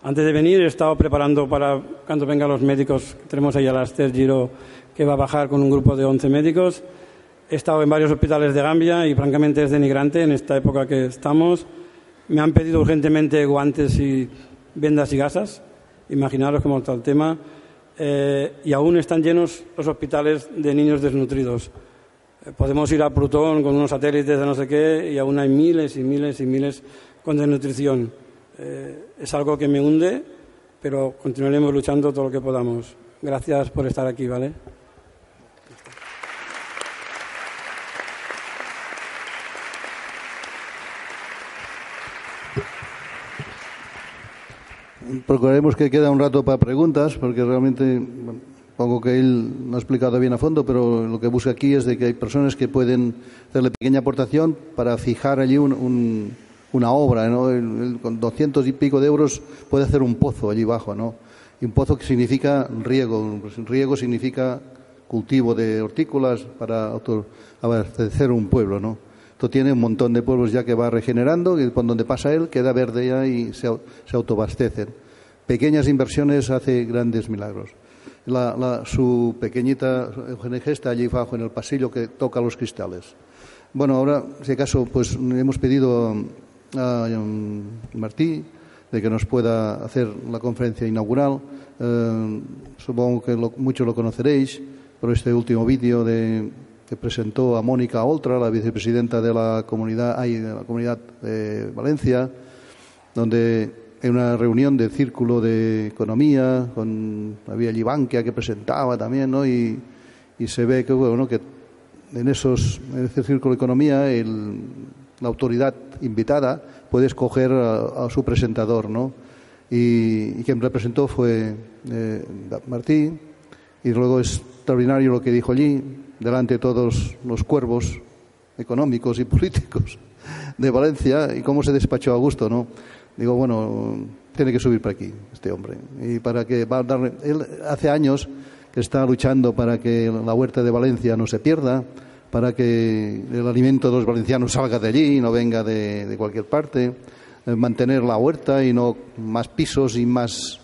Antes de venir he estado preparando para cuando vengan los médicos. Tenemos ahí a la Esther Giro que va a bajar con un grupo de 11 médicos. He estado en varios hospitales de Gambia y francamente es denigrante en esta época que estamos. Me han pedido urgentemente guantes y vendas y gasas. Imaginaros cómo está el tema. Eh, y aún están llenos los hospitales de niños desnutridos. Eh, podemos ir a Plutón con unos satélites de no sé qué y aún hay miles y miles y miles con desnutrición. Eh, es algo que me hunde, pero continuaremos luchando todo lo que podamos. Gracias por estar aquí, ¿vale? Procuraremos que quede un rato para preguntas, porque realmente pongo que él no ha explicado bien a fondo, pero lo que busca aquí es de que hay personas que pueden hacerle pequeña aportación para fijar allí un una obra, ¿no? con doscientos y pico de euros puede hacer un pozo allí abajo, ¿no? Y un pozo que significa riego, pues riego significa cultivo de hortícolas para abastecer un pueblo, ¿no? Esto tiene un montón de pueblos ya que va regenerando y cuando donde pasa él queda verde ya y se, se autobastecen. Pequeñas inversiones hace grandes milagros. La, su pequeñita ONG está allí abajo en el pasillo que toca los cristales. Bueno, ahora, si acaso, pues hemos pedido a Martí de que nos pueda hacer la conferencia inaugural. Eh, supongo que muchos lo conoceréis por este último vídeo que presentó a Mónica Oltra, la vicepresidenta de la comunidad, de la comunidad de Valencia, donde en una reunión de círculo de economía, con había allí Bankia que presentaba también, ¿no? Y, se ve que bueno que en esos en ese círculo de economía la autoridad invitada puede escoger a, su presentador, ¿no? Y, quien representó fue eh, Martí, y luego es extraordinario lo que dijo allí, delante de todos los cuervos económicos y políticos de Valencia, y cómo se despachó a ¿no? Digo, bueno, tiene que subir para aquí este hombre. Y para que va a darle. Él hace años que está luchando para que la huerta de Valencia no se pierda, para que el alimento de los valencianos salga de allí y no venga de, cualquier parte, eh, mantener la huerta y no más pisos y más.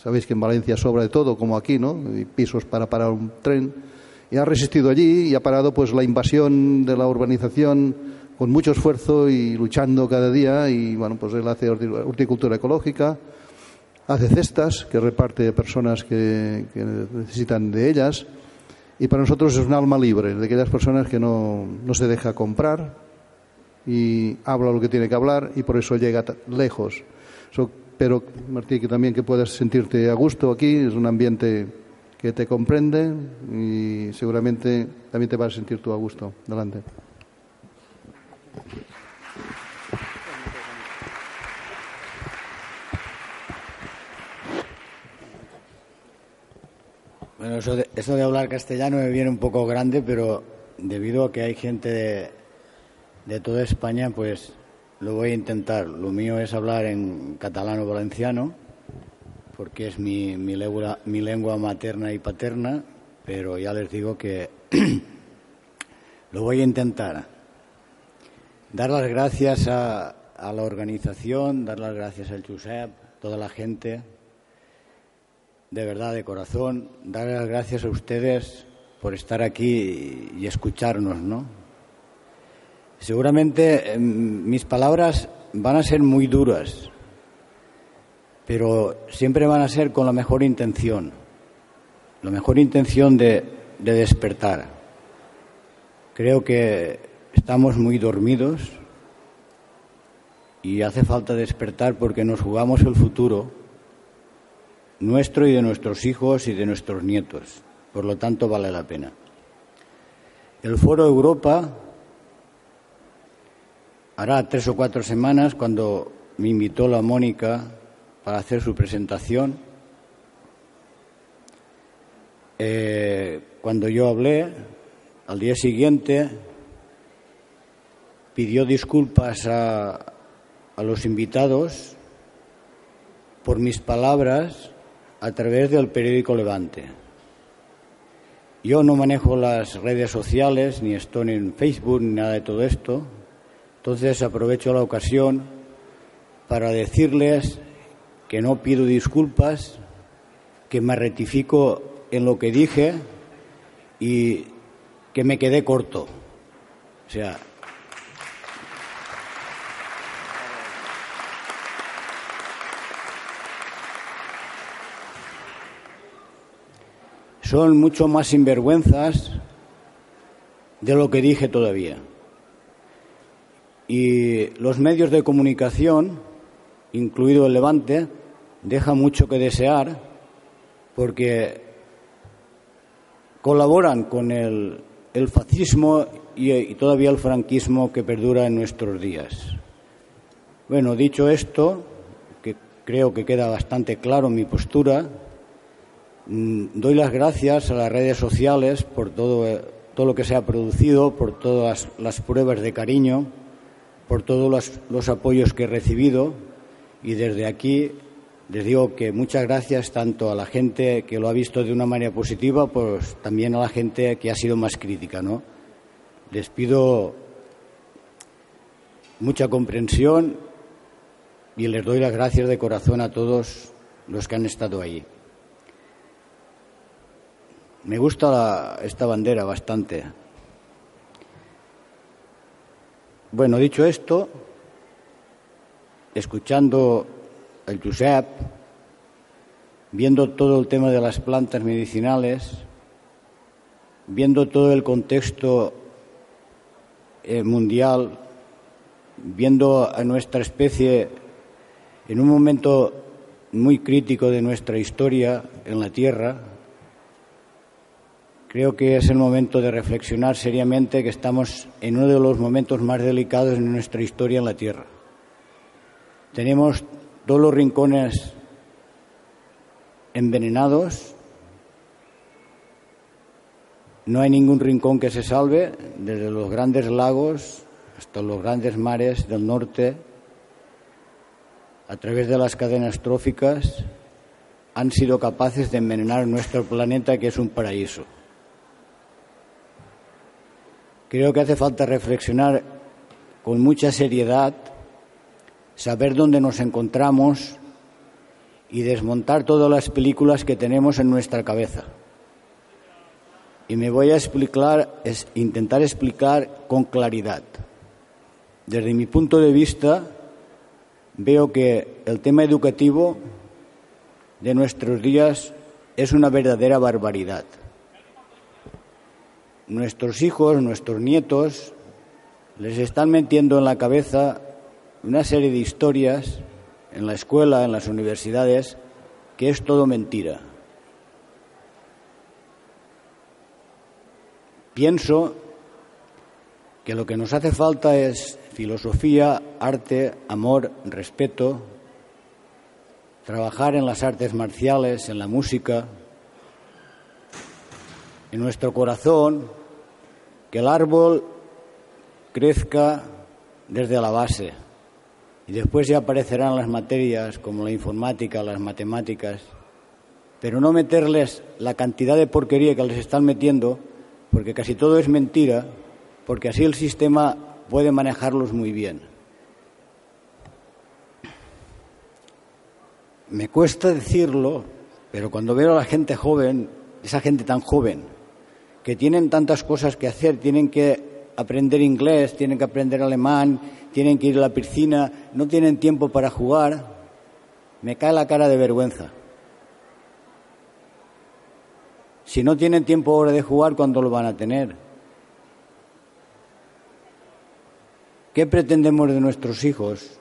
Sabéis que en Valencia sobra de todo, como aquí, ¿no? Y pisos para parar un tren y ha resistido allí y ha parado pues la invasión de la urbanización con mucho esfuerzo y luchando cada día y bueno pues él hace horticultura ecológica hace cestas que reparte a personas que, necesitan de ellas y para nosotros es un alma libre de aquellas personas que no, no se deja comprar y habla lo que tiene que hablar y por eso llega lejos. pero Martí que también que puedas sentirte a gusto aquí es un ambiente que te comprende y seguramente también te vas a sentir tú a gusto. Adelante. Bueno, eso de, eso de hablar castellano me viene un poco grande, pero debido a que hay gente de, de toda España, pues lo voy a intentar. Lo mío es hablar en catalano valenciano porque es mi, lengua, materna y paterna, pero ya les digo que [clears throat] lo voy a intentar. Dar las gracias a, a la organización, dar las gracias al Josep, toda la gente, de verdad, de corazón, dar las gracias a ustedes por estar aquí y escucharnos, ¿no? Seguramente em, mis palabras van a ser muy duras, pero siempre van a ser con la mejor intención, la mejor intención de, despertar. Creo que estamos muy dormidos y hace falta despertar porque nos jugamos el futuro nuestro y de nuestros hijos y de nuestros nietos. Por lo tanto, vale la pena. El Foro Europa hará tres o cuatro semanas cuando me invitó la Mónica para hacer su presentación. Eh, cuando yo hablé, al día siguiente pidió disculpas a, a los invitados por mis palabras a través del periódico Levante. Yo no manejo las redes sociales, ni estoy en Facebook, ni nada de todo esto. Entonces aprovecho la ocasión para decirles que no pido disculpas, que me rectifico en lo que dije y que me quedé corto. O sea, son mucho más sinvergüenzas de lo que dije todavía. Y los medios de comunicación, incluido el Levante, deja mucho que desear porque colaboran con el, fascismo y, todavía el franquismo que perdura en nuestros días. Bueno, dicho esto, que creo que queda bastante claro mi postura, mm, doy las gracias a las redes sociales por todo, todo lo que se ha producido, por todas las pruebas de cariño, por todos los apoyos que he recibido y desde aquí les digo que muchas gracias tanto a la gente que lo ha visto de una manera positiva, pues también a la gente que ha sido más crítica, ¿no? Les pido mucha comprensión y les doy las gracias de corazón a todos los que han estado ahí. Me gusta esta bandera bastante. Bueno, dicho esto, escuchando el Josep, viendo todo el tema de las plantas medicinales, viendo todo el contexto eh, mundial, viendo a nuestra especie en un momento muy crítico de nuestra historia en la Tierra, creo que es el momento de reflexionar seriamente que estamos en uno de los momentos más delicados de nuestra historia en la Tierra. Tenemos todos los rincones envenenados. No hay ningún rincón que se salve, desde los grandes lagos hasta los grandes mares del norte, a través de las cadenas tróficas, han sido capaces de envenenar nuestro planeta, que es un paraíso. Creo que hace falta reflexionar con mucha seriedad saber dónde nos encontramos y desmontar todas las películas que tenemos en nuestra cabeza. y me voy a explicar, es intentar explicar con claridad. Desde mi punto de vista, veo que el tema educativo de nuestros días es una verdadera barbaridad. Nuestros hijos, nuestros nietos, les están metiendo en la cabeza una serie de historias en la escuela, en las universidades, que es todo mentira. Pienso que lo que nos hace falta es filosofía, arte, amor, respeto, trabajar en las artes marciales, en la música, en nuestro corazón, que el árbol crezca desde la base y después ya aparecerán las materias como la informática, las matemáticas, pero no meterles la cantidad de porquería que les están metiendo, porque casi todo es mentira, porque así el sistema puede manejarlos muy bien. Me cuesta decirlo, pero cuando veo a la gente joven, esa gente tan joven, que tienen tantas cosas que hacer, tienen que aprender inglés, tienen que aprender alemán, tienen que ir a la piscina, no tienen tiempo para jugar, me cae la cara de vergüenza. Si no tienen tiempo ahora de jugar, ¿cuándo lo van a tener? ¿Qué pretendemos de nuestros hijos?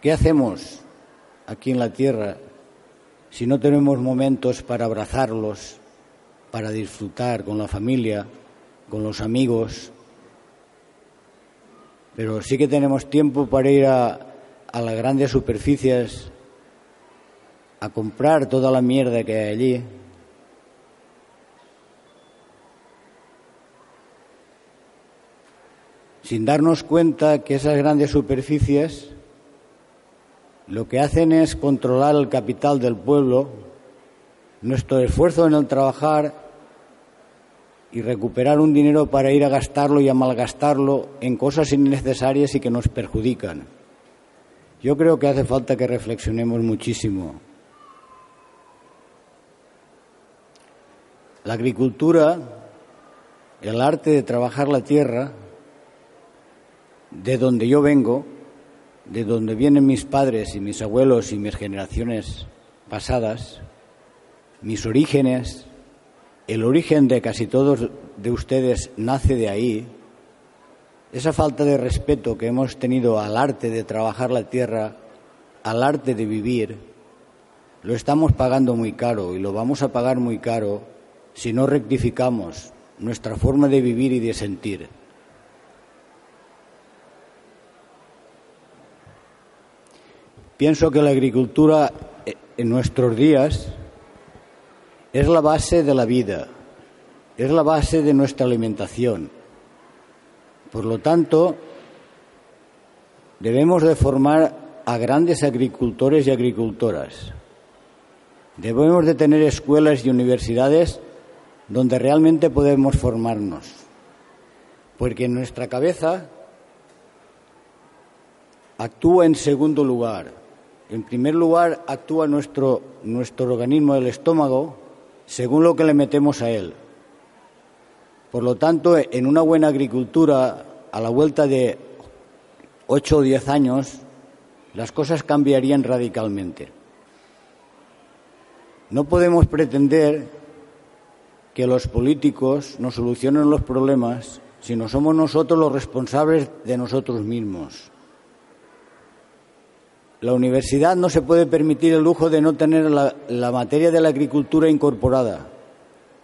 ¿Qué hacemos aquí en la tierra si no tenemos momentos para abrazarlos, para disfrutar con la familia, con los amigos, pero sí que tenemos tiempo para ir a, las grandes superficies a comprar toda la mierda que hay allí. Sin darnos cuenta que esas grandes superficies lo que hacen es controlar el capital del pueblo, nuestro esfuerzo en el trabajar y recuperar un dinero para ir a gastarlo y a malgastarlo en cosas innecesarias y que nos perjudican. Yo creo que hace falta que reflexionemos muchísimo. La agricultura, el arte de trabajar la tierra, de donde yo vengo, de donde vienen mis padres y mis abuelos y mis generaciones pasadas, mis orígenes, el origen de casi todos de ustedes nace de ahí, esa falta de respeto que hemos tenido al arte de trabajar la tierra, al arte de vivir, lo estamos pagando muy caro y lo vamos a pagar muy caro si no rectificamos nuestra forma de vivir y de sentir. Pienso que la agricultura eh, en nuestros días es la base de la vida, es la base de nuestra alimentación. Por lo tanto, debemos de formar a grandes agricultores y agricultoras. Debemos de tener escuelas y universidades donde realmente podemos formarnos. Porque nuestra cabeza actúa en segundo lugar. En primer lugar actúa nuestro, nuestro organismo, el estómago, según lo que le metemos a él. Por lo tanto, en una buena agricultura, a la vuelta de ocho o diez años, las cosas cambiarían radicalmente. No podemos pretender que los políticos nos solucionen los problemas si no somos nosotros los responsables de nosotros mismos. La universidad no se puede permitir el lujo de no tener la, materia de la agricultura incorporada.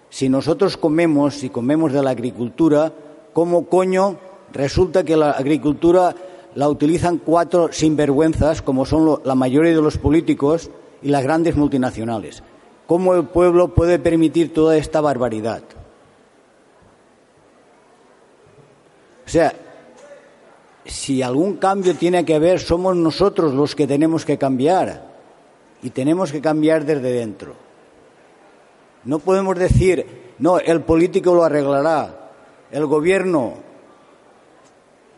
Si nosotros comemos y comemos de la agricultura, ¿cómo coño resulta que la agricultura la utilizan cuatro sinvergüenzas, como son la mayoría de los políticos y las grandes multinacionales? ¿Cómo el pueblo puede permitir toda esta barbaridad? O sea, si algún cambio tiene que haber, somos nosotros los que tenemos que cambiar. Y tenemos que cambiar desde dentro. No podemos decir, no, el político lo arreglará, el gobierno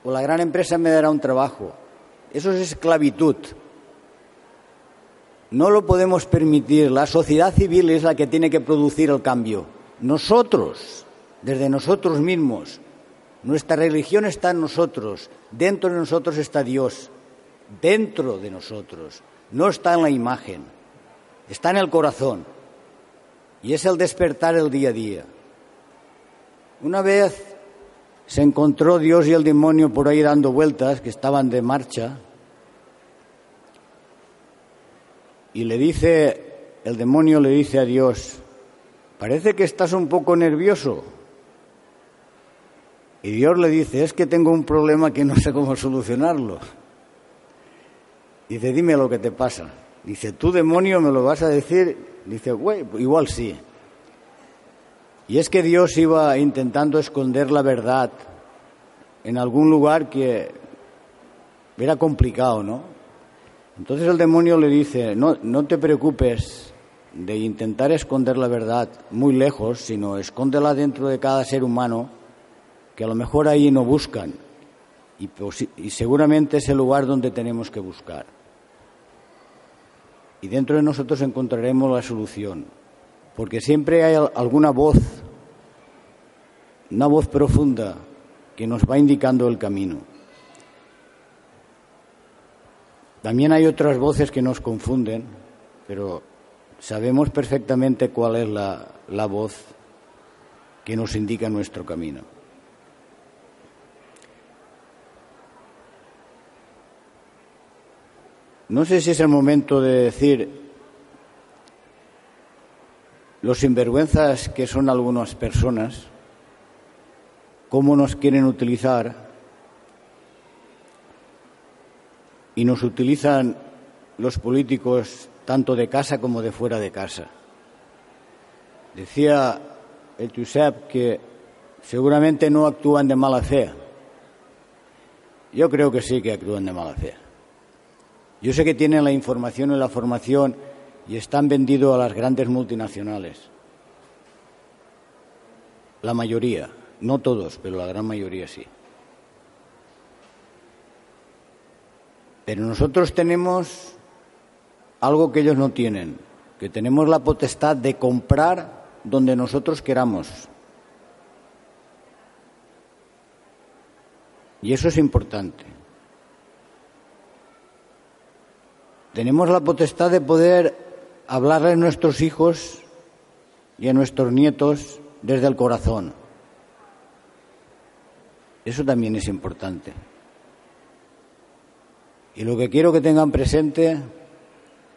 o la gran empresa me dará un trabajo. Eso es esclavitud. No lo podemos permitir. La sociedad civil es la que tiene que producir el cambio. Nosotros, desde nosotros mismos. Nuestra religión está en nosotros. Dentro de nosotros está Dios. Dentro de nosotros. No está en la imagen. Está en el corazón. Y es el despertar el día a día. Una vez se encontró Dios y el demonio por ahí dando vueltas, que estaban de marcha, y le dice, el demonio le dice a Dios, parece que estás un poco nervioso. Y Dios le dice, es que tengo un problema que no sé cómo solucionarlo. Dice, dime lo que te pasa. Dice, tú demonio me lo vas a decir. Dice, güey, igual sí. Y es que Dios iba intentando esconder la verdad en algún lugar que era complicado, ¿no? Entonces el demonio le dice, no, no te preocupes de intentar esconder la verdad muy lejos, sino escóndela dentro de cada ser humano, que a lo mejor ahí no buscan. Y, y seguramente es el lugar donde tenemos que buscar. Y dentro de nosotros encontraremos la solución. Porque siempre hay alguna voz, una voz profunda que nos va indicando el camino. También hay otras voces que nos confunden, pero sabemos perfectamente cuál es la, la voz que nos indica nuestro camino. No sé si es el momento de decir los sinvergüenzas que son algunas personas, cómo nos quieren utilizar y nos utilizan los políticos tanto de casa como de fuera de casa. Decía el Josep que seguramente no actúan de mala fe. Yo creo que sí que actúan de mala fe. Yo sé que tienen la información y la formación y están vendidos a las grandes multinacionales. La mayoría, no todos, pero la gran mayoría sí. Pero nosotros tenemos algo que ellos no tienen, que tenemos la potestad de comprar donde nosotros queramos. Y eso es importante. Tenemos la potestad de poder hablarle a nuestros hijos y a nuestros nietos desde el corazón. Eso también es importante. Y lo que quiero que tengan presente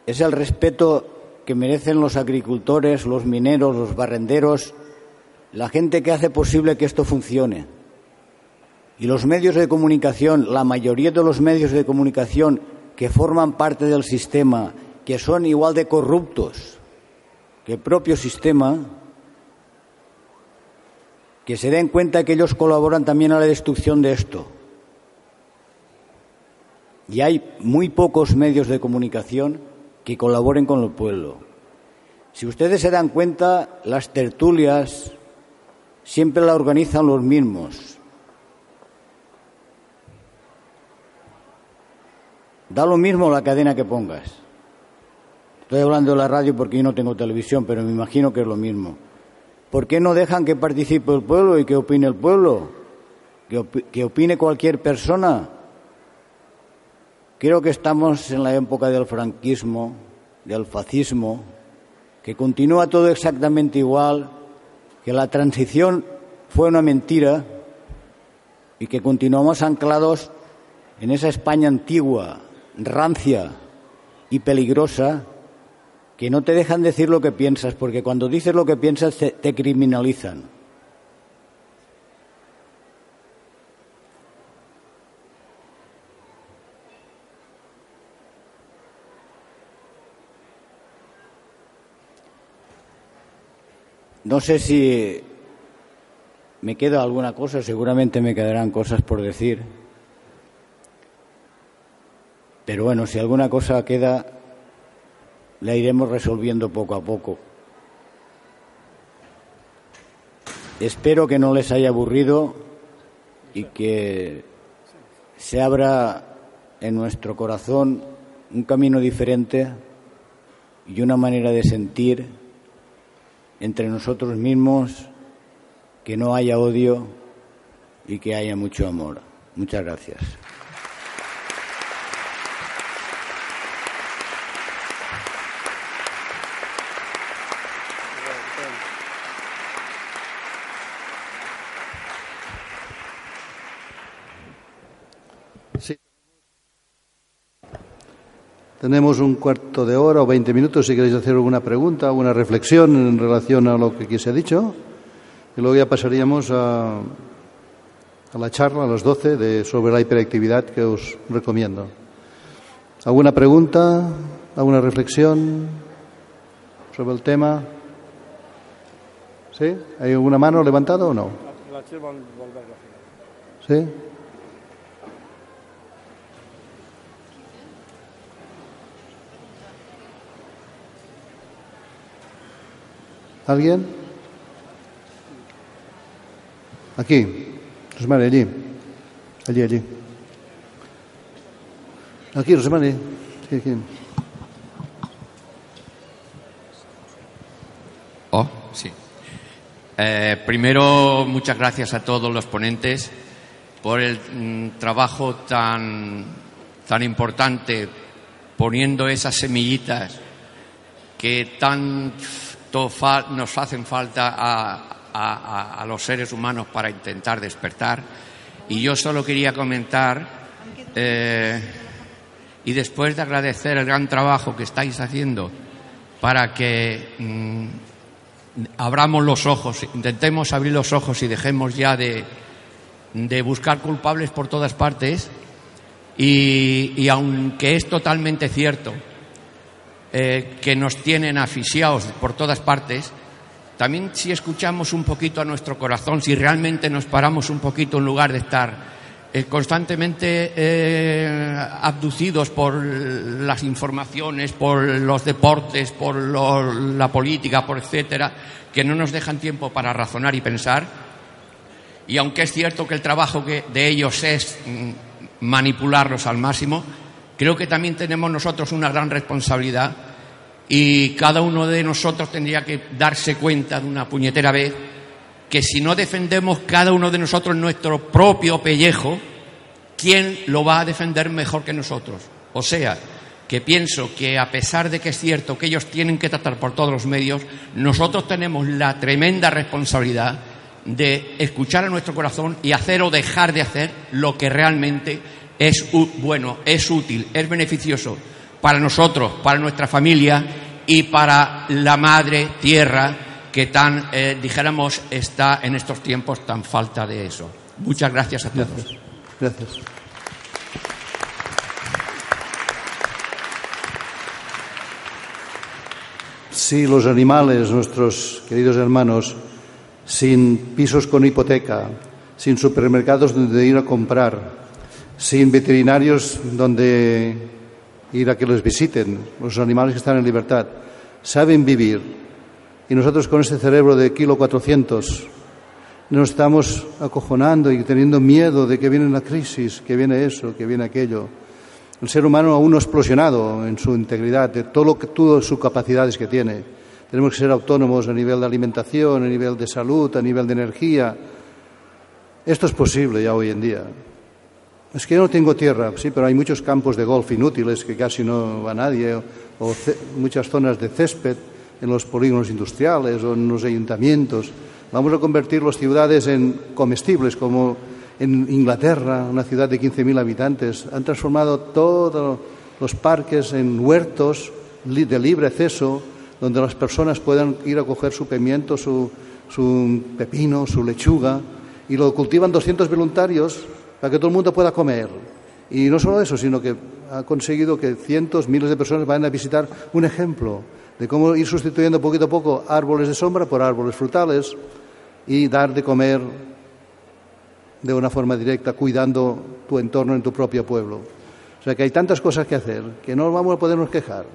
es el respeto que merecen los agricultores, los mineros, los barrenderos, la gente que hace posible que esto funcione. Y los medios de comunicación, la mayoría de los medios de comunicación que forman parte del sistema, que son igual de corruptos que el propio sistema, que se den cuenta que ellos colaboran también a la destrucción de esto. Y hay muy pocos medios de comunicación que colaboren con el pueblo. Si ustedes se dan cuenta, las tertulias siempre la organizan los mismos. Da lo mismo la cadena que pongas. Estoy hablando de la radio porque yo no tengo televisión, pero me imagino que es lo mismo. ¿Por qué no dejan que participe el pueblo y que opine el pueblo? Que, opine cualquier persona. Creo que estamos en la época del franquismo, del fascismo, que continúa todo exactamente igual, que la transición fue una mentira y que continuamos anclados en esa España antigua, rancia y peligrosa que no te dejan decir lo que piensas, porque cuando dices lo que piensas te, criminalizan. No sé si me queda alguna cosa, seguramente me quedarán cosas por decir. Pero bueno, si alguna cosa queda, la iremos resolviendo poco a poco. Espero que no les haya aburrido y que se abra en nuestro corazón un camino diferente y una manera de sentir entre nosotros mismos que no haya odio y que haya mucho amor. Muchas gracias. Tenemos un cuarto de hora o veinte minutos si queréis hacer alguna pregunta, alguna reflexión en relación a lo que aquí se ha dicho. Y luego ya pasaríamos a, a la charla a las doce de, sobre la hiperactividad que os recomiendo. ¿Alguna pregunta? ¿Alguna reflexión sobre el tema? ¿Sí? ¿Hay alguna mano levantada o no? ¿Sí? ¿Alguien? Aquí. Rosemary, allí. Allí, allí. Aquí, Rosemary. Aquí, aquí. Oh, sí. Eh, primero, muchas gracias a todos los ponentes por el mm, trabajo tan, tan importante poniendo esas semillitas que tan nos hacen falta a, los seres humanos para intentar despertar. Y yo solo quería comentar, eh, y después de agradecer el gran trabajo que estáis haciendo para que mm, abramos los ojos, intentemos abrir los ojos y dejemos ya de, de buscar culpables por todas partes, y, y aunque es totalmente cierto, eh, que nos tienen asfixiados por todas partes, también si escuchamos un poquito a nuestro corazón, si realmente nos paramos un poquito en lugar de estar eh, constantemente eh, abducidos por las informaciones, por los deportes, por la política, por etcétera, que no nos dejan tiempo para razonar y pensar. Y aunque es cierto que el trabajo de ellos es mm, manipularlos al máximo, Creo que también tenemos nosotros una gran responsabilidad y cada uno de nosotros tendría que darse cuenta de una puñetera vez que si no defendemos cada uno de nosotros nuestro propio pellejo, ¿quién lo va a defender mejor que nosotros? O sea, que pienso que a pesar de que es cierto que ellos tienen que tratar por todos los medios, nosotros tenemos la tremenda responsabilidad de escuchar a nuestro corazón y hacer o dejar de hacer lo que realmente es bueno, es útil, es beneficioso para nosotros, para nuestra familia y para la madre tierra que tan, eh, dijéramos, está en estos tiempos tan falta de eso. Muchas gracias a todos. Gracias. Si los animales, nuestros queridos hermanos, sin pisos con hipoteca, sin supermercados donde ir a comprar, sin veterinarios donde ir a que los visiten, los animales que están en libertad, saben vivir. Y nosotros con ese cerebro de kilo 400 nos estamos acojonando y teniendo miedo de que viene la crisis, que viene eso, que viene aquello. El ser humano aún no explosionado en su integridad, de todo lo que, todas sus capacidades que tiene. Tenemos que ser autónomos a nivel de alimentación, a nivel de salud, a nivel de energía. Esto es posible ya hoy en día. Es que yo no tengo tierra, sí, pero hay muchos campos de golf inútiles que casi no va nadie, o, muchas zonas de césped en los polígonos industriales o en los ayuntamientos. Vamos a convertir las ciudades en comestibles, como en Inglaterra, una ciudad de 15.000 habitantes. Han transformado todos los parques en huertos de libre acceso, donde las personas puedan ir a coger su pimiento, su, su pepino, su lechuga, y lo cultivan 200 voluntarios para que todo el mundo pueda comer. Y no solo eso, sino que ha conseguido que cientos, miles de personas vayan a visitar un ejemplo de cómo ir sustituyendo poquito a poco árboles de sombra por árboles frutales y dar de comer de una forma directa, cuidando tu entorno en tu propio pueblo. O sea que hay tantas cosas que hacer que no vamos a podernos quejar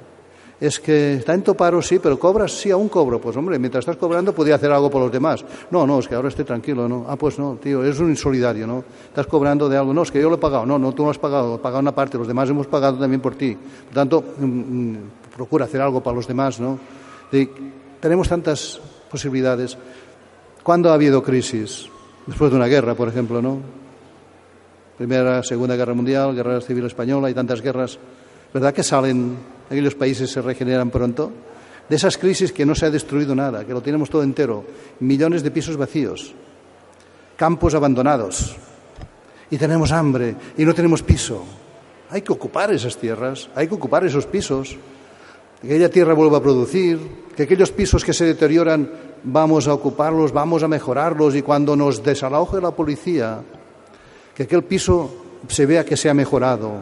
es que está en toparo, sí, pero cobras, sí, aún cobro. Pues hombre, mientras estás cobrando podía hacer algo por los demás. No, no, es que ahora estoy tranquilo, ¿no? Ah, pues no, tío, es un insolidario, ¿no? Estás cobrando de algo. No, es que yo lo he pagado. No, no, tú no has pagado, has pagado una parte, los demás hemos pagado también por ti. Por tanto, mm, mm, procura hacer algo para los demás, ¿no? tenemos tantas posibilidades. ¿Cuándo ha habido crisis? Después de una guerra, por ejemplo, ¿no? Primera, Segunda Guerra Mundial, Guerra Civil Española y tantas guerras. ¿Verdad que salen, aquellos países se regeneran pronto? De esas crisis que no se ha destruido nada, que lo tenemos todo entero, millones de pisos vacíos, campos abandonados, y tenemos hambre y no tenemos piso. Hay que ocupar esas tierras, hay que ocupar esos pisos, que aquella tierra vuelva a producir, que aquellos pisos que se deterioran vamos a ocuparlos, vamos a mejorarlos y cuando nos desaloje la policía, que aquel piso se vea que se ha mejorado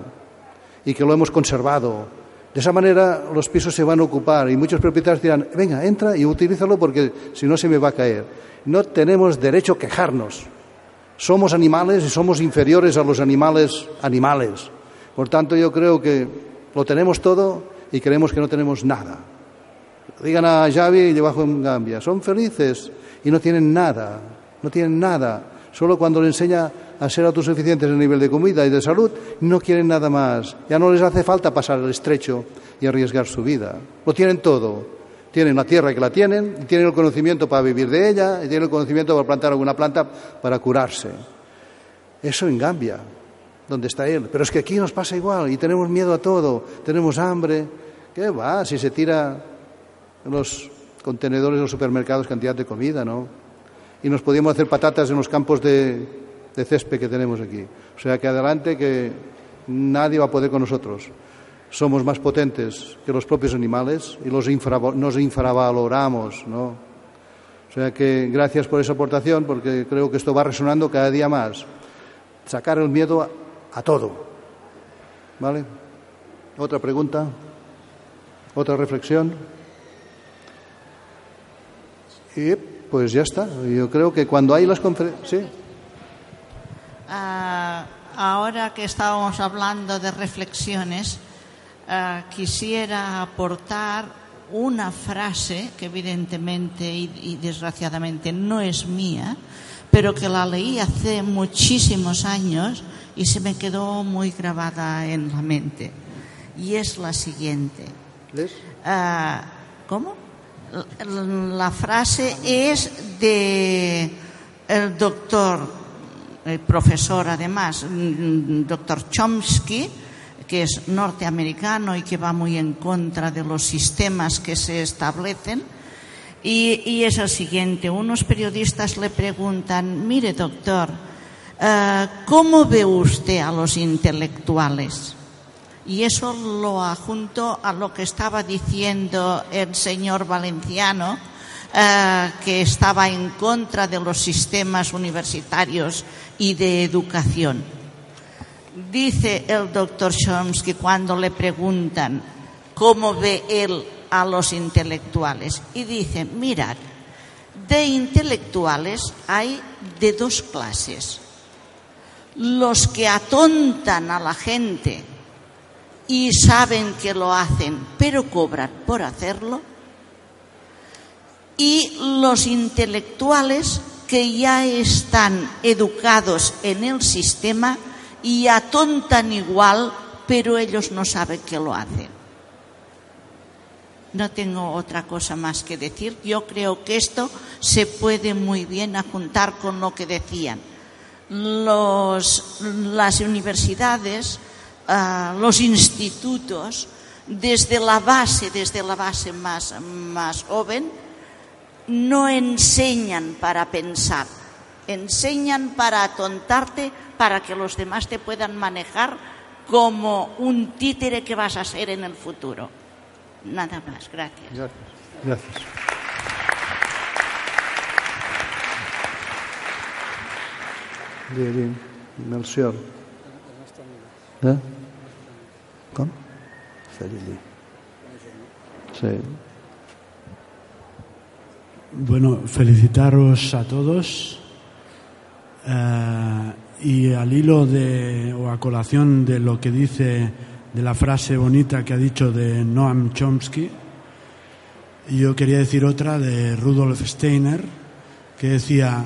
y que lo hemos conservado. De esa manera los pisos se van a ocupar y muchos propietarios dirán, venga, entra y utilízalo porque si no se me va a caer. No tenemos derecho a quejarnos. Somos animales y somos inferiores a los animales animales. Por tanto, yo creo que lo tenemos todo y creemos que no tenemos nada. Digan a Javi y debajo en Gambia, son felices y no tienen nada, no tienen nada. Solo cuando le enseña a ser autosuficientes en nivel de comida y de salud, no quieren nada más. Ya no les hace falta pasar el estrecho y arriesgar su vida. Lo tienen todo. Tienen la tierra que la tienen, y tienen el conocimiento para vivir de ella, y tienen el conocimiento para plantar alguna planta para curarse. Eso en Gambia, donde está él. Pero es que aquí nos pasa igual y tenemos miedo a todo, tenemos hambre. ¿Qué va? Si se tira en los contenedores de los supermercados cantidad de comida, ¿no? Y nos podíamos hacer patatas en los campos de, de césped que tenemos aquí. O sea que adelante que nadie va a poder con nosotros somos más potentes que los propios animales y los nos infravaloramos, ¿no? O sea que gracias por esa aportación, porque creo que esto va resonando cada día más. Sacar el miedo a, a todo. ¿Vale? ¿Otra pregunta? ¿Otra reflexión? Y pues ya está. Yo creo que cuando hay las conferencias. ¿Sí? Uh, ahora que estábamos hablando de reflexiones, uh, quisiera aportar una frase que evidentemente y, y, desgraciadamente no es mía, pero que la leí hace muchísimos años y se me quedó muy grabada en la mente. Y es la siguiente. Uh, ¿Cómo? La frase es de el doctor, el profesor además, doctor Chomsky, que es norteamericano y que va muy en contra de los sistemas que se establecen. Y, y es el siguiente, unos periodistas le preguntan, mire doctor, uh, ¿cómo ve usted a los intelectuales? Y eso lo adjunto a lo que estaba diciendo el señor Valenciano, uh, que estaba en contra de los sistemas universitarios y de educación Dice el doctor Chomsky cuando le preguntan cómo ve él a los intelectuales y dice, mirad, de intelectuales hay de dos clases. Los que atontan a la gente y saben que lo hacen, pero cobran por hacerlo. Y los intelectuales que ya están educados en el sistema y atontan igual, pero ellos no saben que lo hacen. No tengo otra cosa más que decir. Yo creo que esto se puede muy bien ajuntar con lo que decían. Los, las universidades, los institutos, desde la base, desde la base más, más joven, no enseñan para pensar, enseñan para atontarte para que los demás te puedan manejar como un títere que vas a ser en el futuro. Nada más, gracias. Gracias. gracias. Bien. ¿Cómo? Sí. Bueno, felicitaros a todos. Uh, y al hilo de, o a colación de lo que dice, de la frase bonita que ha dicho de Noam Chomsky, yo quería decir otra de Rudolf Steiner, que decía,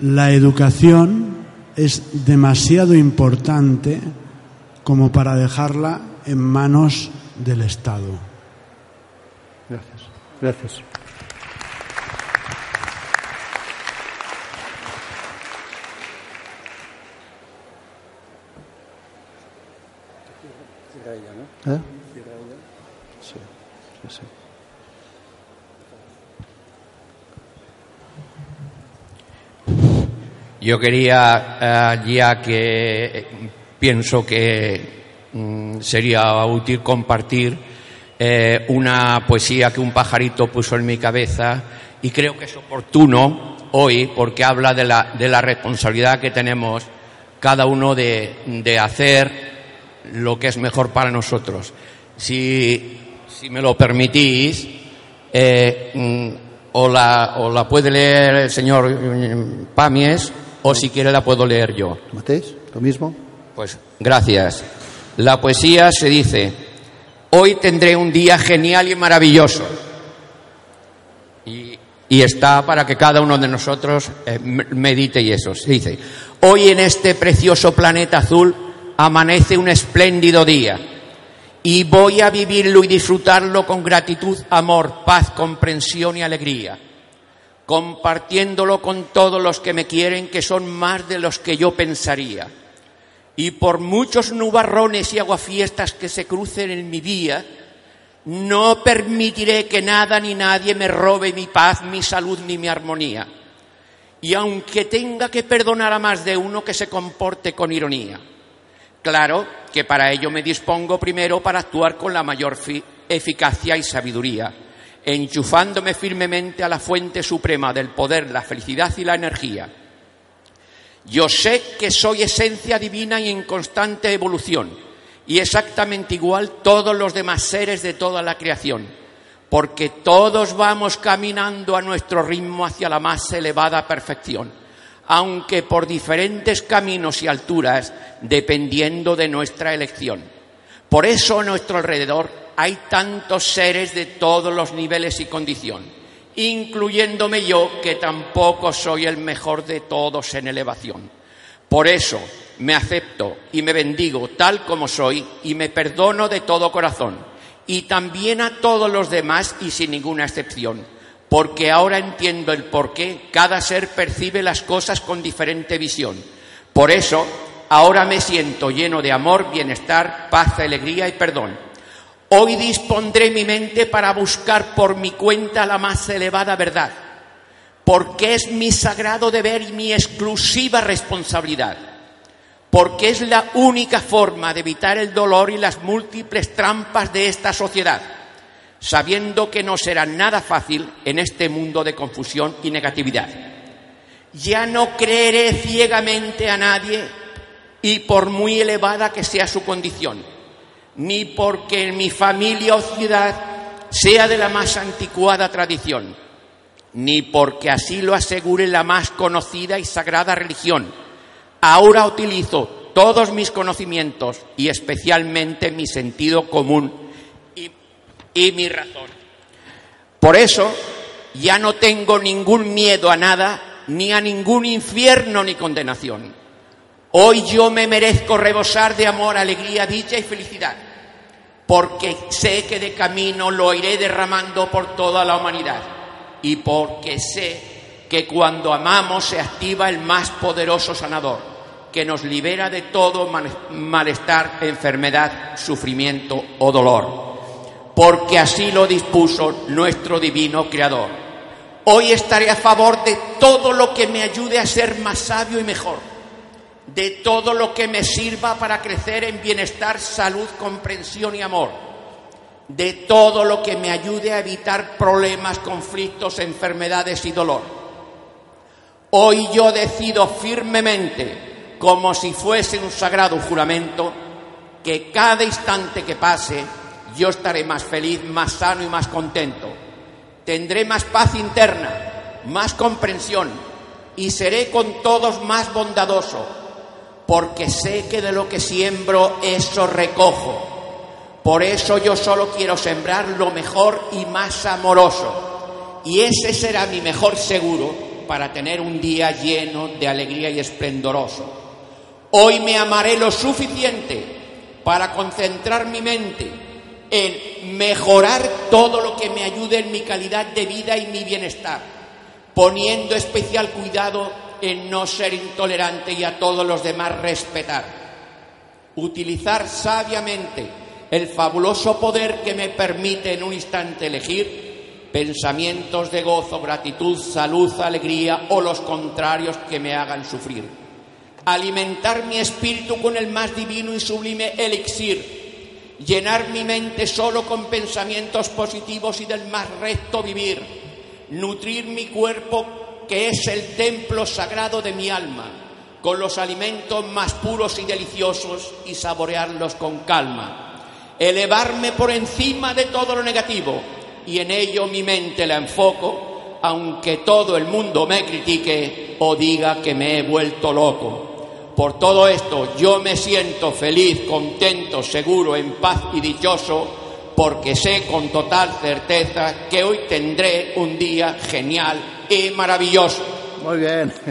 la educación es demasiado importante como para dejarla en manos del Estado. Gracias. ¿Eh? Sí, sí, sí. Yo quería, eh, ya que pienso que mm, sería útil compartir eh, una poesía que un pajarito puso en mi cabeza y creo que es oportuno hoy porque habla de la, de la responsabilidad que tenemos cada uno de, de hacer lo que es mejor para nosotros. Si, si me lo permitís, eh, mm, o, la, o la puede leer el señor mm, Pamies o si quiere la puedo leer yo. ¿Matéis? ¿Lo mismo? Pues gracias. La poesía se dice, hoy tendré un día genial y maravilloso. Y, está para que cada uno de nosotros eh, medite y eso. Se dice, hoy en este precioso planeta azul amanece un espléndido día y voy a vivirlo y disfrutarlo con gratitud, amor, paz, comprensión y alegría, compartiéndolo con todos los que me quieren, que son más de los que yo pensaría. Y por muchos nubarrones y aguafiestas que se crucen en mi vía, no permitiré que nada ni nadie me robe mi paz, mi salud ni mi armonía. Y aunque tenga que perdonar a más de uno que se comporte con ironía, Claro que para ello me dispongo primero para actuar con la mayor fi- eficacia y sabiduría, enchufándome firmemente a la fuente suprema del poder, la felicidad y la energía. Yo sé que soy esencia divina y en constante evolución, y exactamente igual todos los demás seres de toda la creación, porque todos vamos caminando a nuestro ritmo hacia la más elevada perfección aunque por diferentes caminos y alturas, dependiendo de nuestra elección. Por eso a nuestro alrededor hay tantos seres de todos los niveles y condición, incluyéndome yo, que tampoco soy el mejor de todos en elevación. Por eso me acepto y me bendigo tal como soy y me perdono de todo corazón, y también a todos los demás y sin ninguna excepción porque ahora entiendo el por qué cada ser percibe las cosas con diferente visión. Por eso, ahora me siento lleno de amor, bienestar, paz, alegría y perdón. Hoy dispondré mi mente para buscar por mi cuenta la más elevada verdad, porque es mi sagrado deber y mi exclusiva responsabilidad, porque es la única forma de evitar el dolor y las múltiples trampas de esta sociedad sabiendo que no será nada fácil en este mundo de confusión y negatividad. Ya no creeré ciegamente a nadie y por muy elevada que sea su condición, ni porque en mi familia o ciudad sea de la más anticuada tradición, ni porque así lo asegure la más conocida y sagrada religión. Ahora utilizo todos mis conocimientos y especialmente mi sentido común y mi razón. Por eso ya no tengo ningún miedo a nada, ni a ningún infierno ni condenación. Hoy yo me merezco rebosar de amor, alegría, dicha y felicidad, porque sé que de camino lo iré derramando por toda la humanidad y porque sé que cuando amamos se activa el más poderoso sanador, que nos libera de todo malestar, enfermedad, sufrimiento o dolor porque así lo dispuso nuestro divino Creador. Hoy estaré a favor de todo lo que me ayude a ser más sabio y mejor, de todo lo que me sirva para crecer en bienestar, salud, comprensión y amor, de todo lo que me ayude a evitar problemas, conflictos, enfermedades y dolor. Hoy yo decido firmemente, como si fuese un sagrado juramento, que cada instante que pase yo estaré más feliz, más sano y más contento. Tendré más paz interna, más comprensión y seré con todos más bondadoso, porque sé que de lo que siembro eso recojo. Por eso yo solo quiero sembrar lo mejor y más amoroso. Y ese será mi mejor seguro para tener un día lleno de alegría y esplendoroso. Hoy me amaré lo suficiente para concentrar mi mente en mejorar todo lo que me ayude en mi calidad de vida y mi bienestar, poniendo especial cuidado en no ser intolerante y a todos los demás respetar. Utilizar sabiamente el fabuloso poder que me permite en un instante elegir pensamientos de gozo, gratitud, salud, alegría o los contrarios que me hagan sufrir. Alimentar mi espíritu con el más divino y sublime elixir. Llenar mi mente solo con pensamientos positivos y del más recto vivir. Nutrir mi cuerpo que es el templo sagrado de mi alma, con los alimentos más puros y deliciosos y saborearlos con calma. Elevarme por encima de todo lo negativo y en ello mi mente la enfoco, aunque todo el mundo me critique o diga que me he vuelto loco. Por todo esto yo me siento feliz, contento, seguro, en paz y dichoso, porque sé con total certeza que hoy tendré un día genial y maravilloso. Muy bien. [laughs]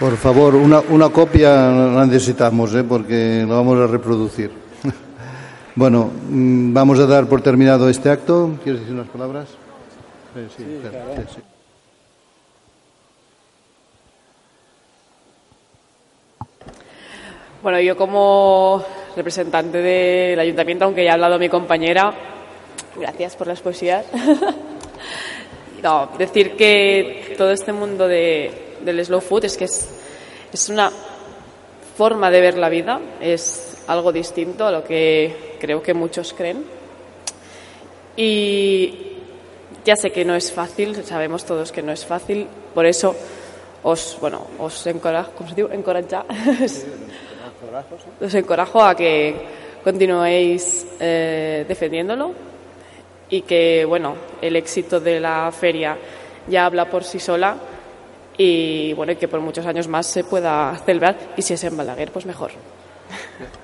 Por favor, una, una copia la necesitamos, ¿eh? porque lo vamos a reproducir. [laughs] Bueno, mm, vamos a dar por terminado este acto. ¿Quieres decir unas palabras? Sí, sí, claro, sí, Bueno, yo como representante del ayuntamiento, aunque ya ha hablado mi compañera, gracias por las poesías. [laughs] no, decir que todo este mundo de, del slow food es que es, es una forma de ver la vida, es algo distinto a lo que creo que muchos creen. Y ya sé que no es fácil, sabemos todos que no es fácil, por eso os, bueno, os encorajo, ¿cómo se? Encoraja. [laughs] os encorajo a que continuéis eh, defendiéndolo y que, bueno, el éxito de la feria ya habla por sí sola y, bueno, y que por muchos años más se pueda celebrar y si es en Balaguer, pues mejor. [laughs]